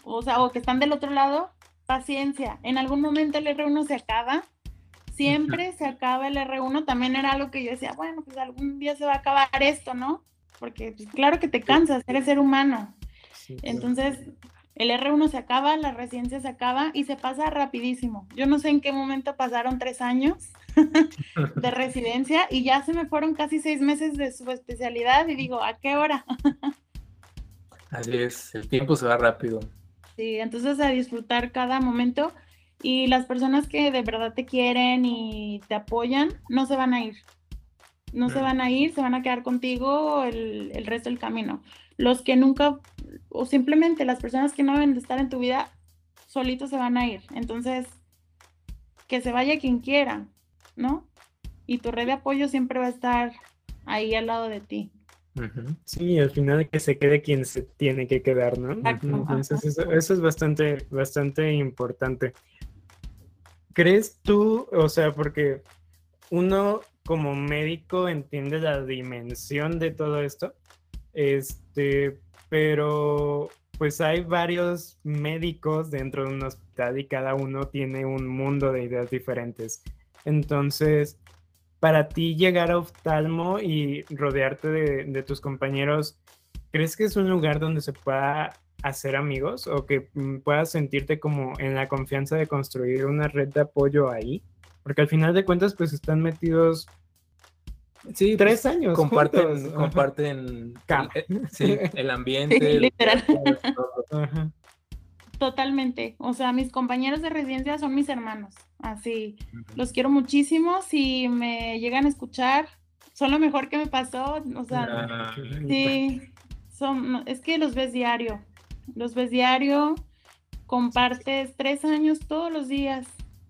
o sea, o que están del otro lado, paciencia. En algún momento el R1 se acaba, siempre se acaba el R1. También era algo que yo decía, bueno, pues algún día se va a acabar esto, ¿no? Porque pues, claro que te cansas, eres ser humano. Entonces, el R1 se acaba, la residencia se acaba y se pasa rapidísimo. Yo no sé en qué momento pasaron tres años de residencia y ya se me fueron casi seis meses de su especialidad y digo, ¿a qué hora? Así es, el tiempo se va rápido. Sí, entonces a disfrutar cada momento y las personas que de verdad te quieren y te apoyan no se van a ir. No se mm. van a ir, se van a quedar contigo el, el resto del camino los que nunca, o simplemente las personas que no deben de estar en tu vida, solitos se van a ir. Entonces, que se vaya quien quiera, ¿no? Y tu red de apoyo siempre va a estar ahí al lado de ti. Sí, al final que se quede quien se tiene que quedar, ¿no? Entonces eso, eso, es bastante, bastante importante. ¿Crees tú, o sea, porque uno como médico entiende la dimensión de todo esto? Este, pero pues hay varios médicos dentro de un hospital y cada uno tiene un mundo de ideas diferentes. Entonces, para ti llegar a oftalmo y rodearte de, tus compañeros, ¿crees que es un lugar donde se pueda hacer amigos o que mm, puedas sentirte como en la confianza de construir una red de apoyo ahí? Porque al final de cuentas, pues están metidos Sí, tres pues, años. Comparten, comparten el, sí, el ambiente. literal. Totalmente. O sea, mis compañeros de residencia son mis hermanos. Así, los quiero muchísimo. Si me llegan a escuchar, son lo mejor que me pasó. O sea, ah, sí, son, es que los ves diario. Los ves diario, compartes tres años todos los días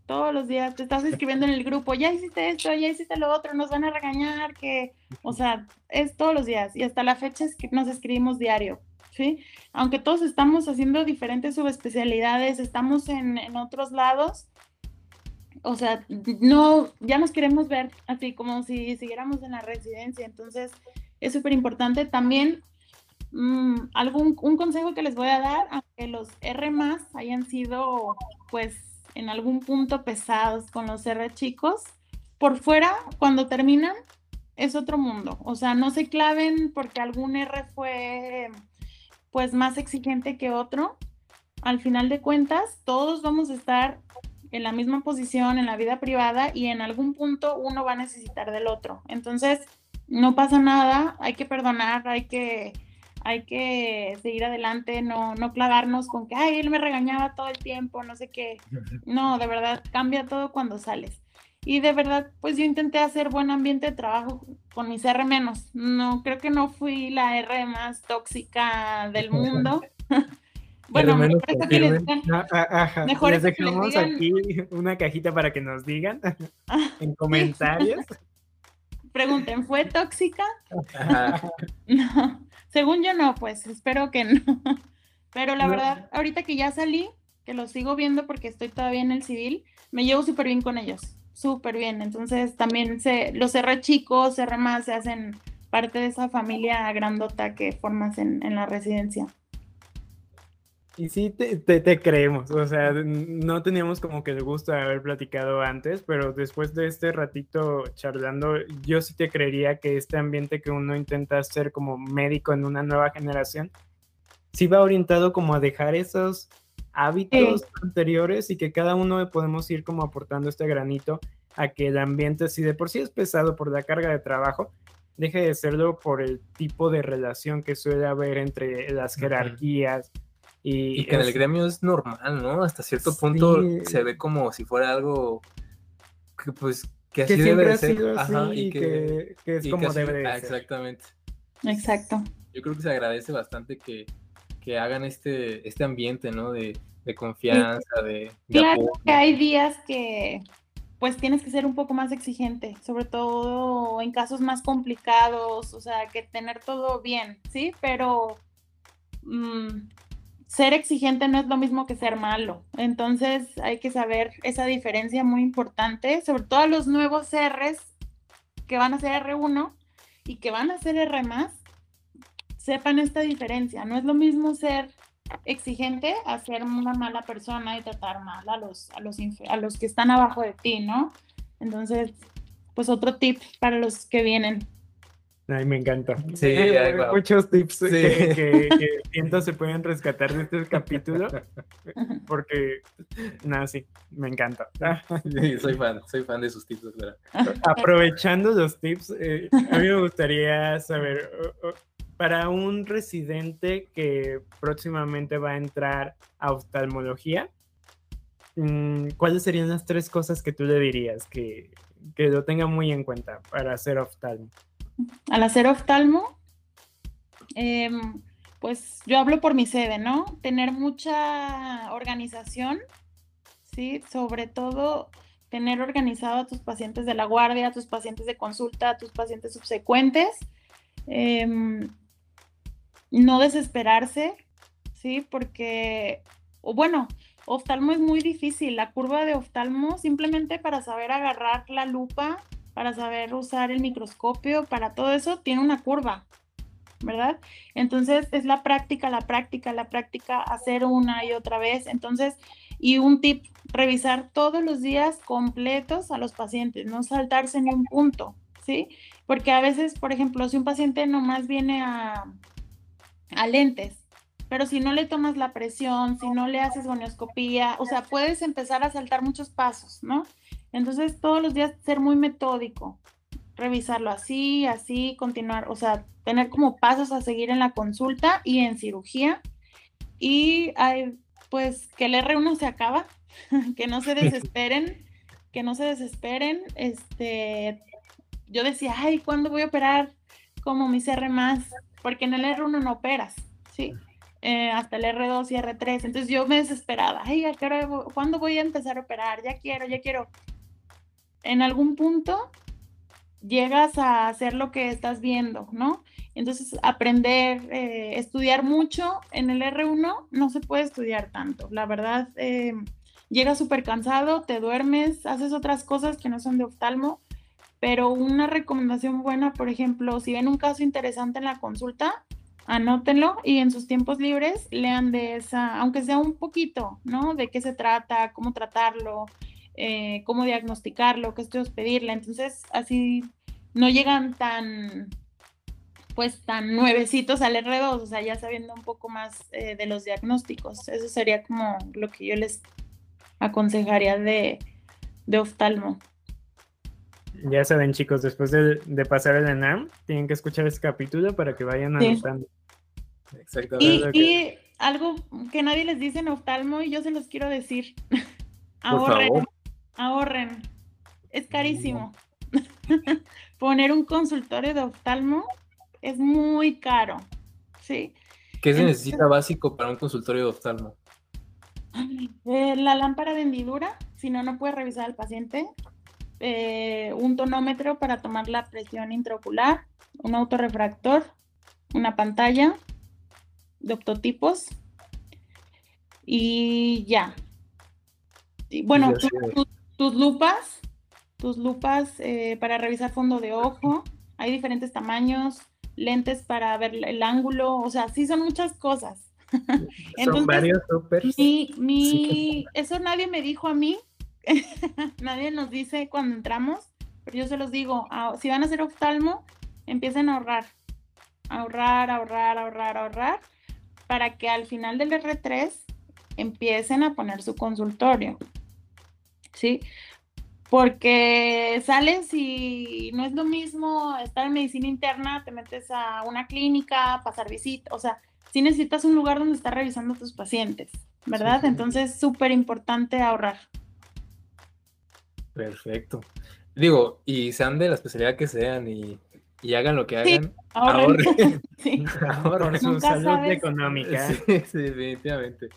todos los días te estás escribiendo en el grupo, ya hiciste esto, ya hiciste lo otro, nos van a regañar, que, o sea, es todos los días y hasta la fecha es que nos escribimos diario, ¿sí? Aunque todos estamos haciendo diferentes subespecialidades, estamos en, en otros lados, o sea, no, ya nos queremos ver así como si siguiéramos en la residencia, entonces es súper importante también. Mm, algún un consejo que les voy a dar, aunque los R más hayan sido pues en algún punto pesados con los R chicos, por fuera, cuando terminan, es otro mundo. O sea, no se claven porque algún R fue pues más exigente que otro. Al final de cuentas, todos vamos a estar en la misma posición en la vida privada y en algún punto uno va a necesitar del otro. Entonces, no pasa nada, hay que perdonar, hay que hay que seguir adelante, no, no clavarnos con que, ay, él me regañaba todo el tiempo, no sé qué. No, de verdad, cambia todo cuando sales. Y de verdad, pues yo intenté hacer buen ambiente de trabajo con mis R menos. No, creo que no fui la R más tóxica del mundo. bueno, me parece que les mejor les dejamos aquí una cajita para que nos digan en comentarios. Pregunten, ¿fue tóxica? no. Según yo no, pues espero que no. Pero la verdad, ahorita que ya salí, que lo sigo viendo porque estoy todavía en el civil, me llevo súper bien con ellos, súper bien. Entonces también se, los R chicos, R más, se hacen parte de esa familia grandota que formas en, en la residencia. Y sí, te, te, creemos, o sea, no teníamos como que el gusto de haber platicado antes, pero después de este ratito charlando, yo sí te creería que este ambiente que uno intenta hacer como médico en una nueva generación, sí va orientado como a dejar esos hábitos anteriores y que cada uno podemos ir como aportando este granito a que el ambiente, si de por sí es pesado por la carga de trabajo, deje de serlo por el tipo de relación que suele haber entre las jerarquías. Y, que en el gremio es normal, ¿no? Hasta cierto punto se ve como si fuera algo que pues que así debe ser. y, que, es como debe de ser. Exactamente. Exacto. Yo creo que se agradece bastante que, hagan este, este ambiente, ¿no? De, confianza, de, Claro que hay días que pues tienes que ser un poco más exigente, sobre todo en casos más complicados, o sea, que tener todo bien, ¿sí? Pero mm, ser exigente no es lo mismo que ser malo. Entonces hay que saber esa diferencia muy importante, sobre todo los nuevos Rs que van a ser R1 y que van a ser R sepan esta diferencia. No es lo mismo ser exigente a ser una mala persona y tratar mal a los, a los, a los que están abajo de ti, ¿no? Entonces, pues otro tip para los que vienen. Ay, me encanta. Sí, hay muchos tips que, siento se pueden rescatar de este capítulo. Porque, nada, sí, me encanta. Sí, soy fan, soy fan de sus tips, ¿verdad? Aprovechando los tips, eh, a mí me gustaría saber, para un residente que próximamente va a entrar a oftalmología, mm, ¿cuáles serían las tres cosas que tú le dirías que, que lo tenga muy en cuenta para hacer oftalmo? Al hacer oftalmo, em, pues yo hablo por mi sede, ¿no? Tener mucha organización, ¿sí? Sobre todo tener organizado a tus pacientes de la guardia, a tus pacientes de consulta, a tus pacientes subsecuentes. Em, no desesperarse, ¿sí? Porque, o bueno, oftalmo es muy difícil. La curva de oftalmo, simplemente para saber agarrar la lupa para saber usar el microscopio, para todo eso, tiene una curva. ¿verdad? Entonces es la práctica, la práctica, la práctica, hacer una y otra vez. Entonces, y un tip, revisar todos los días completos a los pacientes, no saltarse ni un punto, ¿sí? Porque a veces, por ejemplo, si un paciente nomás viene a, a lentes, pero si no le tomas la presión, si no le haces gonioscopía, o sea, puedes empezar a saltar muchos pasos, ¿no? Entonces, todos los días ser muy metódico, revisarlo así, así, continuar, o sea, tener como pasos a seguir en la consulta y en cirugía. Y hay, pues que el R1 se acaba, que no se desesperen, que no se desesperen. Este, yo decía, ay, ¿cuándo voy a operar como mi R más? Porque en el R1 no operas, ¿sí? Eh, hasta el R2 y R3. Entonces yo me desesperaba, ay, ¿cuándo voy a empezar a operar? Ya quiero, ya quiero. En algún punto llegas a hacer lo que estás viendo, ¿no? Entonces, aprender, eh, estudiar mucho en el R1 no se puede estudiar tanto. La verdad, eh, llegas súper cansado, te duermes, haces otras cosas que no son de oftalmo, pero una recomendación buena, por ejemplo, si ven un caso interesante en la consulta, anótenlo y en sus tiempos libres lean de esa, aunque sea un poquito, ¿no? De qué se trata, cómo tratarlo, eh, cómo diagnosticarlo, qué estudios pedirle. Entonces, así no llegan tan, pues, tan nuevecitos al R2, o sea, ya sabiendo un poco más eh, de los diagnósticos. Eso sería como lo que yo les aconsejaría de, de oftalmo. Ya saben, chicos, después de, pasar el ENAM, tienen que escuchar este capítulo para que vayan anotando. Exactamente. Y, algo que nadie les dice en oftalmo, y yo se los quiero decir. ahorren, ahorren. Es carísimo. Poner un consultorio de oftalmo es muy caro. ¿Sí? ¿Qué se necesita básico para un consultorio de oftalmo? Eh, la lámpara de hendidura, si no, no puede revisar al paciente. Eh, un tonómetro para tomar la presión intraocular, un autorrefractor, una pantalla de optotipos y ya. bueno, tus lupas, tus lupas eh, para revisar fondo de ojo, hay diferentes tamaños, lentes para ver el ángulo, o sea, sí son muchas cosas. son varios super. Mi, Eso nadie me dijo a mí, Nadie nos dice cuando entramos, pero yo se los digo, si van a hacer oftalmo, empiecen a ahorrar, ahorrar, ahorrar, ahorrar, ahorrar, para que al final del R3 empiecen a poner su consultorio. ¿Sí? Porque sales y no es lo mismo estar en medicina interna, te metes a una clínica, pasar visita, o sea, si necesitas un lugar donde estar revisando a tus pacientes, ¿verdad? Entonces, súper importante ahorrar. Perfecto. Digo, y sean de la especialidad que sean y, hagan lo que hagan, ahorren. sí. Por su salud económica. Sí, definitivamente.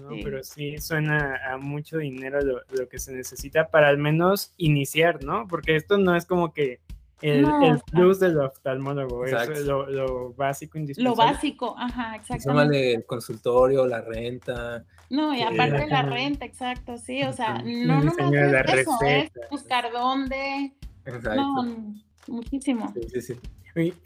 No, pero sí suena a mucho dinero lo, lo, que se necesita para al menos iniciar, ¿no? Porque esto no es como que el, el plus del oftalmólogo, es lo, lo, básico indispensable. Lo básico, ajá, exactamente. el consultorio, la renta. No, y eh, aparte de la renta, exacto, sí, o sea, no no es eso, es buscar dónde. Exacto. No, muchísimo. Sí, sí, sí.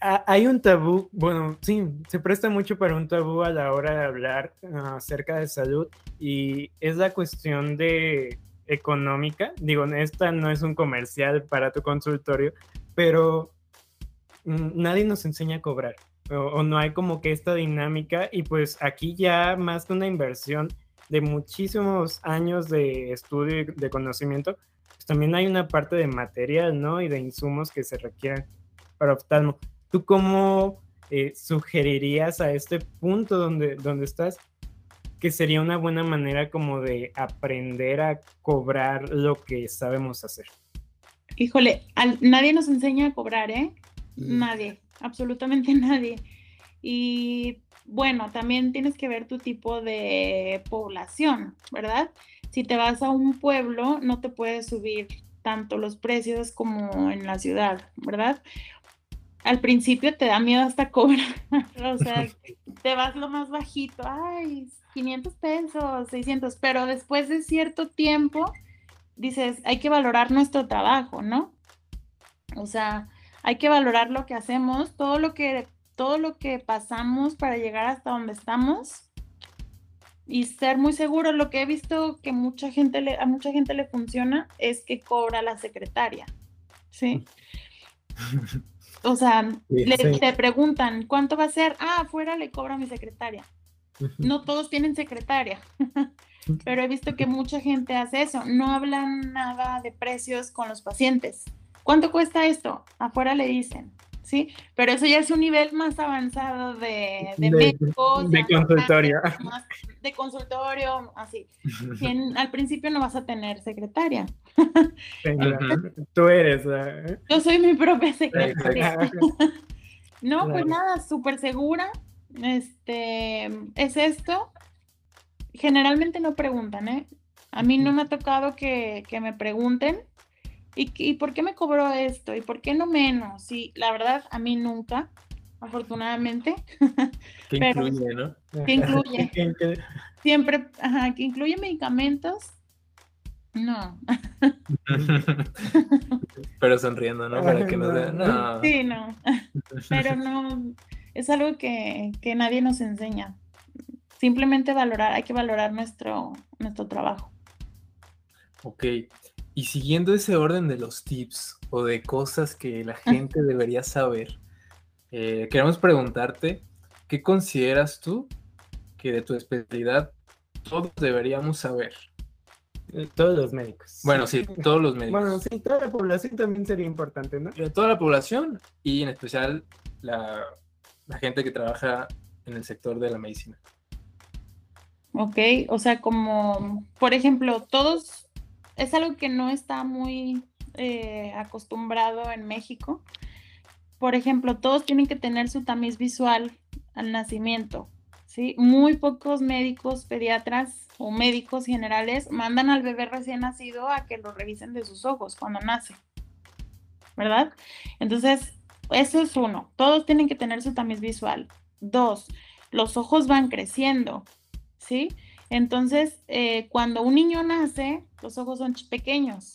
Hay un tabú, bueno, sí, se presta mucho para un tabú a la hora de hablar ah, acerca de salud y es la cuestión de económica. Digo, esta no es un comercial para tu consultorio, pero mm, nadie nos enseña a cobrar o, no hay como que esta dinámica y pues aquí ya más que una inversión de muchísimos años de estudio y de conocimiento, pues también hay una parte de material, ¿no? Y de insumos que se requieren para oftalmo. ¿Tú cómo eh, sugerirías a este punto donde, donde estás que sería una buena manera como de aprender a cobrar lo que sabemos hacer? Híjole, nadie nos enseña a cobrar, ¿eh? Mm. Nadie, absolutamente nadie. Y bueno, también tienes que ver tu tipo de población, ¿verdad? Si te vas a un pueblo, no te puedes subir tanto los precios como en la ciudad, ¿verdad? Al principio te da miedo hasta cobrar, o sea, te vas lo más bajito, ay, 500 pesos, 600, pero después de cierto tiempo dices, hay que valorar nuestro trabajo, ¿no? O sea, hay que valorar lo que hacemos, todo lo que todo lo que pasamos para llegar hasta donde estamos y ser muy seguro. Lo que he visto que mucha gente le, a mucha gente le funciona es que cobra la secretaria, ¿sí? O sea, le, te preguntan, ¿cuánto va a ser? Ah, afuera le cobra mi secretaria. No todos tienen secretaria, pero he visto que mucha gente hace eso. No hablan nada de precios con los pacientes. ¿Cuánto cuesta esto? Afuera le dicen. ¿Sí? Pero eso ya es un nivel más avanzado de, de, médicos. De consultorio. de consultorio, así. al principio no vas a tener secretaria. Tú eres. ¿eh? Yo soy mi propia secretaria. no, pues nada, súper segura. Este, es esto. Generalmente no preguntan, ¿eh? A mí no me ha tocado que, que me pregunten ¿Y, por qué me cobró esto? ¿Y por qué no menos? Y la verdad, a mí nunca, afortunadamente. ¿Qué incluye, no? ¿Qué incluye? Siempre, ajá, que incluye medicamentos. No. Pero sonriendo, ¿no? Para que nos No. Sí, no. Pero no, es algo que, que nadie nos enseña. Simplemente valorar, hay que valorar nuestro, nuestro trabajo. Ok. Y siguiendo ese orden de los tips o de cosas que la gente debería saber, eh, queremos preguntarte, ¿qué consideras tú que de tu especialidad todos deberíamos saber? Eh, todos los médicos. Bueno, sí, todos los médicos. Bueno, sí, toda la población también sería importante, ¿no? Eh, toda la población y en especial la, la gente que trabaja en el sector de la medicina. Ok, o sea, como, por ejemplo, todos es algo que no está muy eh, acostumbrado en México. Por ejemplo, todos tienen que tener su tamiz visual al nacimiento. ¿sí? Muy pocos médicos, pediatras o médicos generales mandan al bebé recién nacido a que lo revisen de sus ojos cuando nace. ¿Verdad? Entonces, eso es uno. Todos tienen que tener su tamiz visual. Dos, los ojos van creciendo. ¿Sí? Entonces, eh, cuando un niño nace, los ojos son pequeños.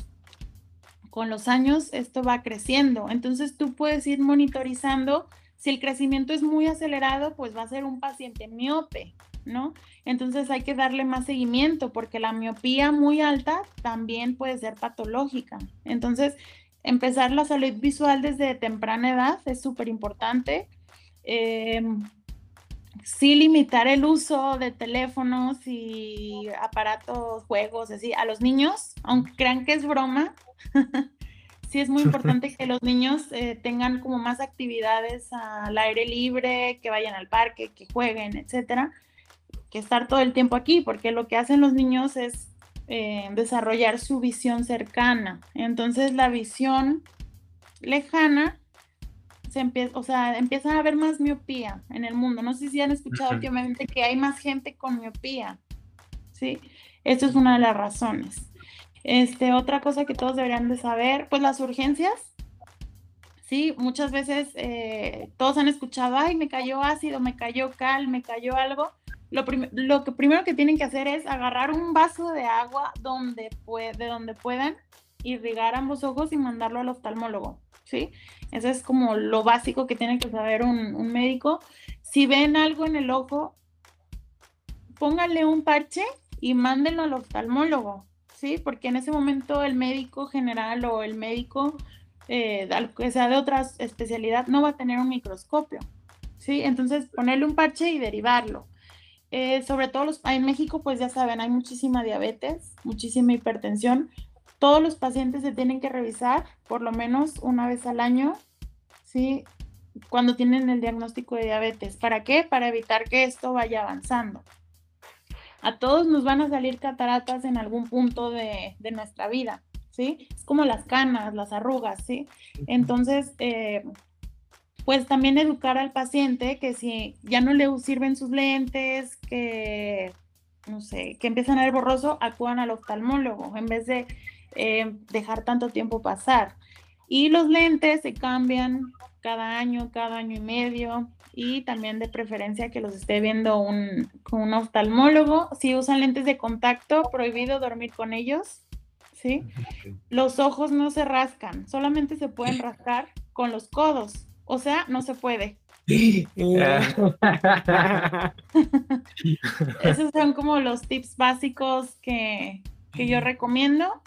Con los años esto va creciendo. Entonces tú puedes ir monitorizando. Si el crecimiento es muy acelerado, pues va a ser un paciente miope, ¿no? Entonces hay que darle más seguimiento porque la miopía muy alta también puede ser patológica. Entonces, empezar la salud visual desde temprana edad es súper importante. Em, sí limitar el uso de teléfonos y aparatos, juegos, así, a los niños, aunque crean que es broma. sí es muy importante que los niños eh, tengan como más actividades al aire libre, que vayan al parque, que jueguen, etcétera, que estar todo el tiempo aquí, porque lo que hacen los niños es eh, desarrollar su visión cercana. Entonces la visión lejana se empieza, o sea, empieza a haber más miopía en el mundo. No sé si han escuchado últimamente que hay más gente con miopía. Sí, esto es una de las razones. Este, otra cosa que todos deberían de saber, pues las urgencias. Sí, muchas veces eh, todos han escuchado, ay, me cayó ácido, me cayó cal, me cayó algo. Lo, lo que primero que tienen que hacer es agarrar un vaso de agua donde de donde puedan, irrigar ambos ojos y mandarlo al oftalmólogo. ¿Sí? Eso es como lo básico que tiene que saber un, médico. Si ven algo en el ojo, pónganle un parche y mándenlo al oftalmólogo, ¿sí? Porque en ese momento el médico general o el médico, eh, que sea de otra especialidad, no va a tener un microscopio, ¿sí? Entonces, ponerle un parche y derivarlo. Eh, sobre todo los, en México, pues ya saben, hay muchísima diabetes, muchísima hipertensión, todos los pacientes se tienen que revisar por lo menos una vez al año, ¿sí? Cuando tienen el diagnóstico de diabetes. ¿Para qué? Para evitar que esto vaya avanzando. A todos nos van a salir cataratas en algún punto de, nuestra vida, ¿sí? Es como las canas, las arrugas, ¿sí? Entonces, eh, pues también educar al paciente que si ya no le sirven sus lentes, que, no sé, que empiezan a ver borroso, acudan al oftalmólogo en vez de eh, dejar tanto tiempo pasar. Y los lentes se cambian cada año, cada año y medio y también de preferencia que los esté viendo un, con un oftalmólogo. Si usan lentes de contacto, prohibido dormir con ellos. ¿sí? Los ojos no se rascan, solamente se pueden rascar con los codos. O sea, no se puede. Esos son como los tips básicos que, que yo recomiendo.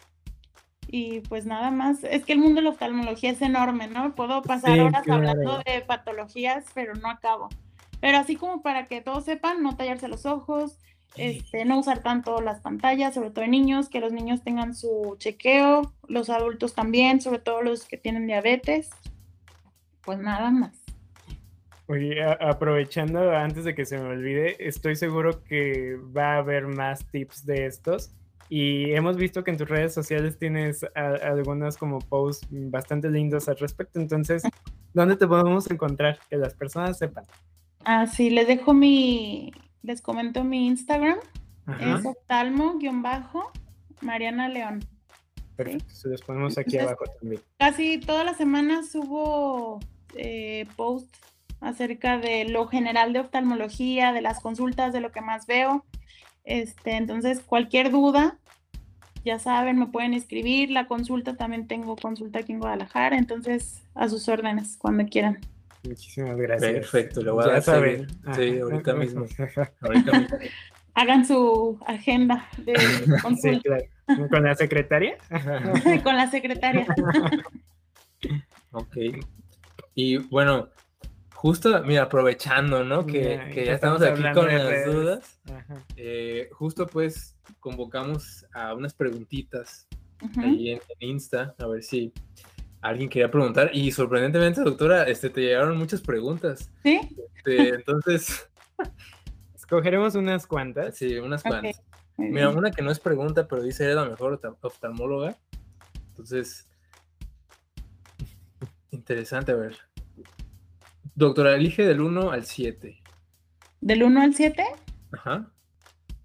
Y pues nada más, es que el mundo de la oftalmología es enorme, ¿no? Puedo pasar horas hablando de patologías, pero no acabo. Pero así como para que todos sepan, no tallarse los ojos, este, no usar tanto las pantallas, sobre todo en niños, que los niños tengan su chequeo, los adultos también, sobre todo los que tienen diabetes. Pues nada más. Oye, aprovechando antes de que se me olvide, estoy seguro que va a haber más tips de estos. Y hemos visto que en tus redes sociales tienes algunos como posts bastante lindos al respecto. Entonces, ¿dónde te podemos encontrar? Que las personas sepan. Ah, sí, les dejo mi, les comento mi Instagram. Es oftalmo-mariana León. Perfecto, se los ponemos aquí abajo también. Casi todas las semanas subo eh, posts acerca de lo general de oftalmología, de las consultas, de lo que más veo. Este, entonces, cualquier duda, ya saben, me pueden escribir. La consulta también tengo consulta aquí en Guadalajara, entonces a sus órdenes cuando quieran. Muchísimas gracias. Perfecto, lo voy a saber. Sí, ahorita mismo. ahorita mismo. Hagan su agenda de consulta. ¿Con la secretaria? Con la secretaria. ok. Y bueno, justo, mira, aprovechando, ¿no? Que, ya estamos, aquí con las dudas. Eh, justo pues convocamos a unas preguntitas ahí en, Insta, a ver si alguien quería preguntar. Y sorprendentemente, doctora, este, te llegaron muchas preguntas. Sí. Este, entonces. Escogeremos unas cuantas. Sí, unas cuantas. Mira, una que no es pregunta, pero dice eres la mejor oftalmóloga. Entonces, interesante, a ver. Doctora, elige del 1 al 7. ¿Del 1 al 7? Ajá.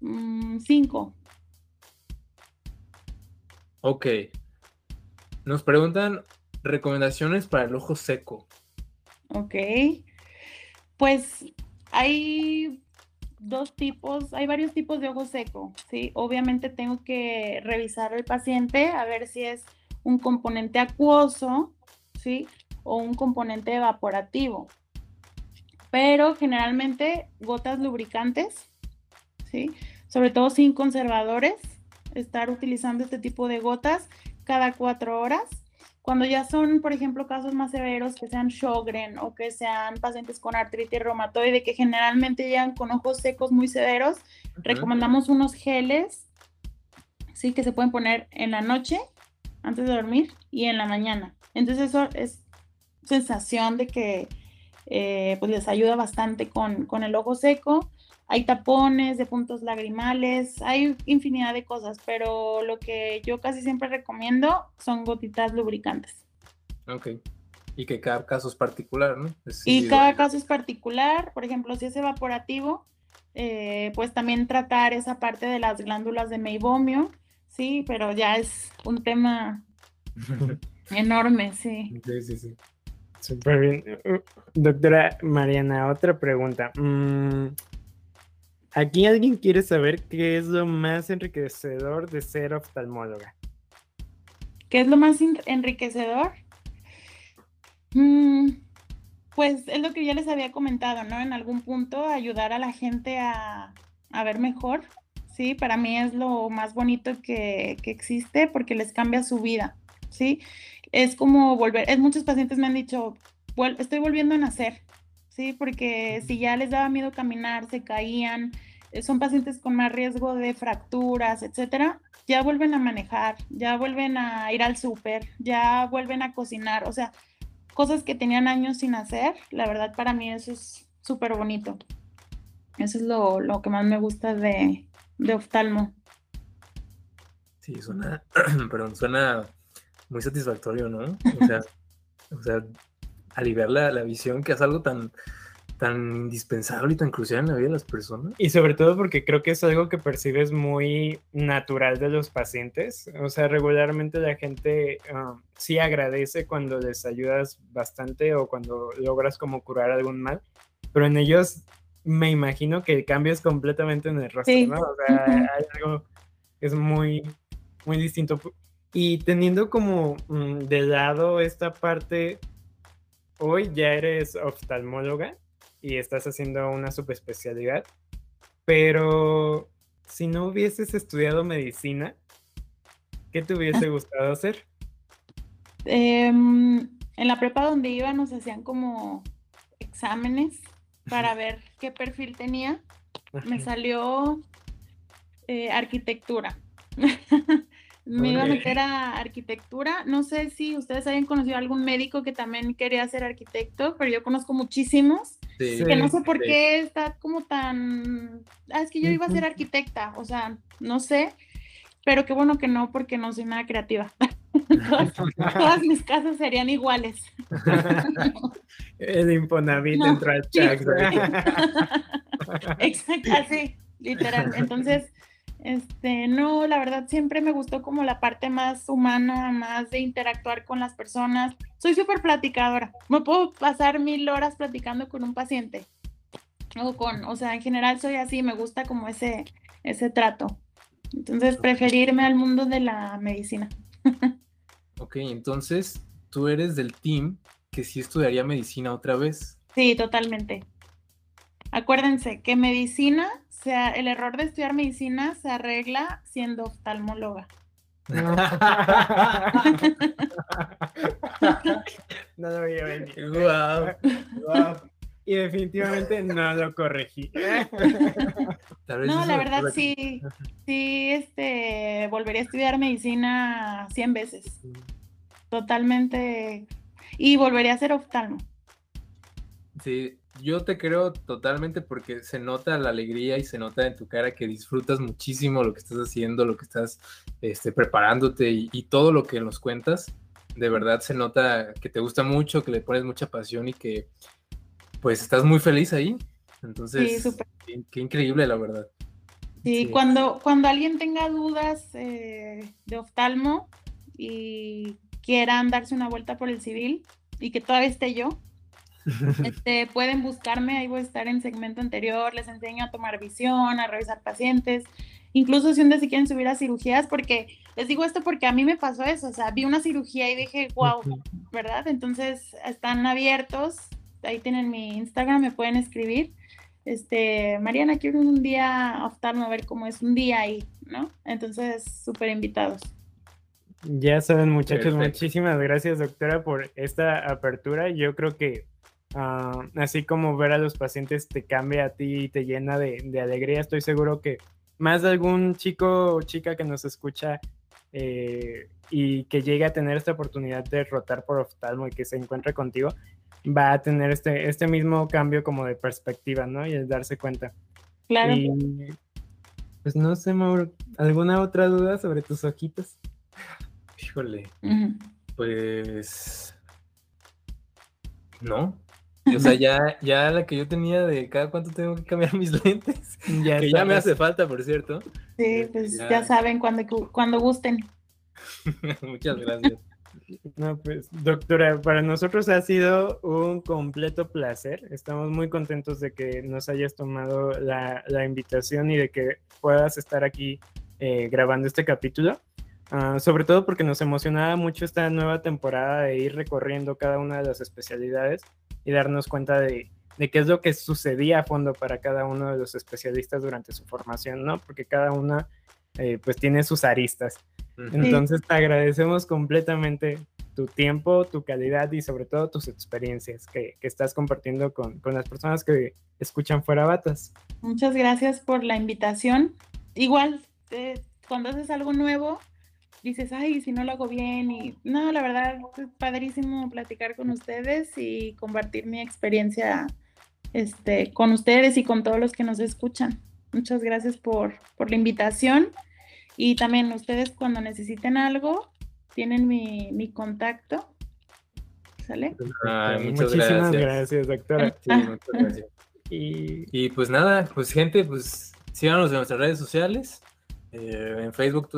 5. Mm, ok. Nos preguntan recomendaciones para el ojo seco. Ok. Pues hay dos tipos, hay varios tipos de ojo seco, ¿sí? Obviamente tengo que revisar al paciente a ver si es un componente acuoso, ¿sí? O un componente evaporativo pero generalmente gotas lubricantes, ¿sí? Sobre todo sin conservadores, estar utilizando este tipo de gotas cada cuatro horas. Cuando ya son, por ejemplo, casos más severos, que sean Sjogren o que sean pacientes con artritis reumatoide, que generalmente llegan con ojos secos muy severos, recomendamos unos geles, ¿sí? Que se pueden poner en la noche, antes de dormir, y en la mañana. Entonces eso es sensación de que eh, pues les ayuda bastante con, con, el ojo seco. Hay tapones de puntos lagrimales, hay infinidad de cosas, pero lo que yo casi siempre recomiendo son gotitas lubricantes. Ok. Y que cada caso es particular, ¿no? y cada caso es particular. Por ejemplo, si es evaporativo, eh, pues también tratar esa parte de las glándulas de meibomio, sí, pero ya es un tema enorme, sí. Sí, sí, sí. Súper bien. Doctora Mariana, otra pregunta. Mm, aquí alguien quiere saber qué es lo más enriquecedor de ser oftalmóloga. ¿Qué es lo más enriquecedor? Mm, pues es lo que ya les había comentado, ¿no? En algún punto ayudar a la gente a, ver mejor, ¿sí? Para mí es lo más bonito que, que existe porque les cambia su vida, ¿sí? Es como volver, es, muchos pacientes me han dicho, estoy volviendo a nacer, ¿sí? Porque si ya les daba miedo caminar, se caían, eh, son pacientes con más riesgo de fracturas, etcétera, ya vuelven a manejar, ya vuelven a ir al súper, ya vuelven a cocinar, o sea, cosas que tenían años sin hacer, la verdad para mí eso es súper bonito. Eso es lo, lo, que más me gusta de, de oftalmo. Sí, suena, perdón, suena muy satisfactorio, ¿no? O sea, o sea aliviar la, la, visión, que es algo tan, tan indispensable y tan crucial en la vida de las personas. Y sobre todo porque creo que es algo que percibes muy natural de los pacientes. O sea, regularmente la gente um, sí agradece cuando les ayudas bastante o cuando logras como curar algún mal, pero en ellos me imagino que cambias completamente en el rostro, ¿no? O sea, hay algo que es muy, muy distinto. Y teniendo como mm, de lado esta parte hoy ya eres oftalmóloga y estás haciendo una subespecialidad, pero si no hubieses estudiado medicina, ¿qué te hubiese Ah. gustado hacer? Em, en la prepa donde iba nos hacían como exámenes para ver qué perfil tenía. Me salió eh, arquitectura. Me iba a meter a arquitectura. No sé si ustedes hayan conocido a algún médico que también quería ser arquitecto, pero yo conozco muchísimos Sí, que no Sí, sé por sí. qué está como tan... Ah, es que yo iba a ser arquitecta, o sea, no sé, pero qué bueno que no, porque no soy nada creativa. todas, todas mis casas serían iguales. El Infonavit No, entró al sí. chat. Exacto, así, literal. Entonces, este, no, la verdad siempre me gustó como la parte más humana, más de interactuar con las personas. Soy súper platicadora. Me puedo pasar mil horas platicando con un paciente. O con, o sea, en general soy así, me gusta como ese, ese trato. Entonces, preferirme al mundo de la medicina. Ok, entonces tú eres del team que sí estudiaría medicina otra vez. Sí, totalmente. Acuérdense que medicina, sea, el error de estudiar medicina se arregla siendo oftalmóloga. no lo veía venir. Guau. Y definitivamente no lo corregí. No, la verdad sí, sí, este, volvería a estudiar medicina 100 veces, totalmente, y volvería a ser oftalmo. Sí, yo te creo totalmente porque se nota la alegría y se nota en tu cara que disfrutas muchísimo lo que estás haciendo, lo que estás este, preparándote y, y todo lo que nos cuentas. De verdad se nota que te gusta mucho, que le pones mucha pasión y que pues estás muy feliz ahí. Entonces, qué, qué increíble la verdad. Sí, Sí. Cuando, cuando alguien tenga dudas eh, de oftalmo y quieran darse una vuelta por el civil y que todavía esté yo, este, pueden buscarme, ahí voy a estar en segmento anterior, les enseño a tomar visión, a revisar pacientes, incluso si un día se quieren subir a cirugías, porque les digo esto porque a mí me pasó eso, o sea, vi una cirugía y dije, wow, ¿verdad? Entonces están abiertos, ahí tienen mi Instagram, me pueden escribir. Este, Mariana, quiero un día oftalmo a ver cómo es un día ahí, ¿no? Entonces, súper invitados. Ya saben, muchachos, Perfecto. muchísimas gracias, doctora, por esta apertura. Yo creo que ah, así como ver a los pacientes te cambia a ti y te llena de, de alegría, estoy seguro que más de algún chico o chica que nos escucha eh, y que llegue a tener esta oportunidad de rotar por oftalmo y que se encuentre contigo, va a tener este, este mismo cambio como de perspectiva, ¿no? Y el darse cuenta. Claro. Y pues no sé, Mauro, ¿alguna otra duda sobre tus ojitos? Híjole, pues no. O sea, ya, ya la que yo tenía de cada cuánto tengo que cambiar mis lentes, Ya que ya me hace falta, por cierto. Sí, pues Ya. ya saben cuando, cuando gusten. Muchas gracias. No, pues, doctora, para nosotros ha sido un completo placer. Estamos muy contentos de que nos hayas tomado la, la invitación y de que puedas estar aquí eh, grabando este capítulo. Ah, sobre todo porque nos emocionaba mucho esta nueva temporada de ir recorriendo cada una de las especialidades y darnos cuenta de, de qué es lo que sucedía a fondo para cada uno de los especialistas durante su formación, ¿no? Porque cada una eh, pues tiene sus aristas. Ujú. Entonces te agradecemos completamente tu tiempo, tu calidad y sobre todo tus experiencias que, que estás compartiendo con, con, las personas que escuchan fuera batas. Muchas gracias por la invitación. Igual, eh, cuando haces algo nuevo, dices, ay, si no lo hago bien. Y no, la verdad, es padrísimo platicar con ustedes y compartir mi experiencia este, con ustedes y con todos los que nos escuchan. Muchas gracias por, por la invitación. Y también ustedes cuando necesiten algo, tienen mi, mi contacto. ¿Sale? Ay, muchas Muchísimas gracias. gracias, doctora. Sí, muchas gracias. Y Y pues nada, pues gente, pues síganos en nuestras redes sociales, eh, en Facebook,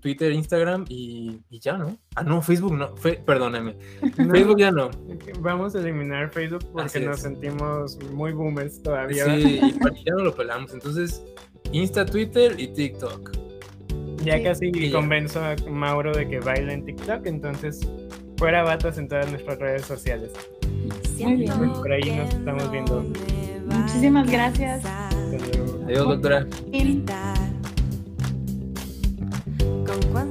Twitter, Instagram y, y ya, ¿no? Ah, no, Facebook no, fe- perdóname. no, Facebook ya no. vamos a eliminar Facebook porque Así nos es. sentimos muy boomers todavía. Sí, y ya no lo pelamos. Entonces, Insta, Twitter y TikTok. Ya Sí. casi Y ya. convenzo a Mauro de que baile en TikTok, entonces fuera batas en todas nuestras redes sociales. Muy bien. Por ahí nos estamos viendo. Muchísimas gracias. Adiós, doctora encuentro.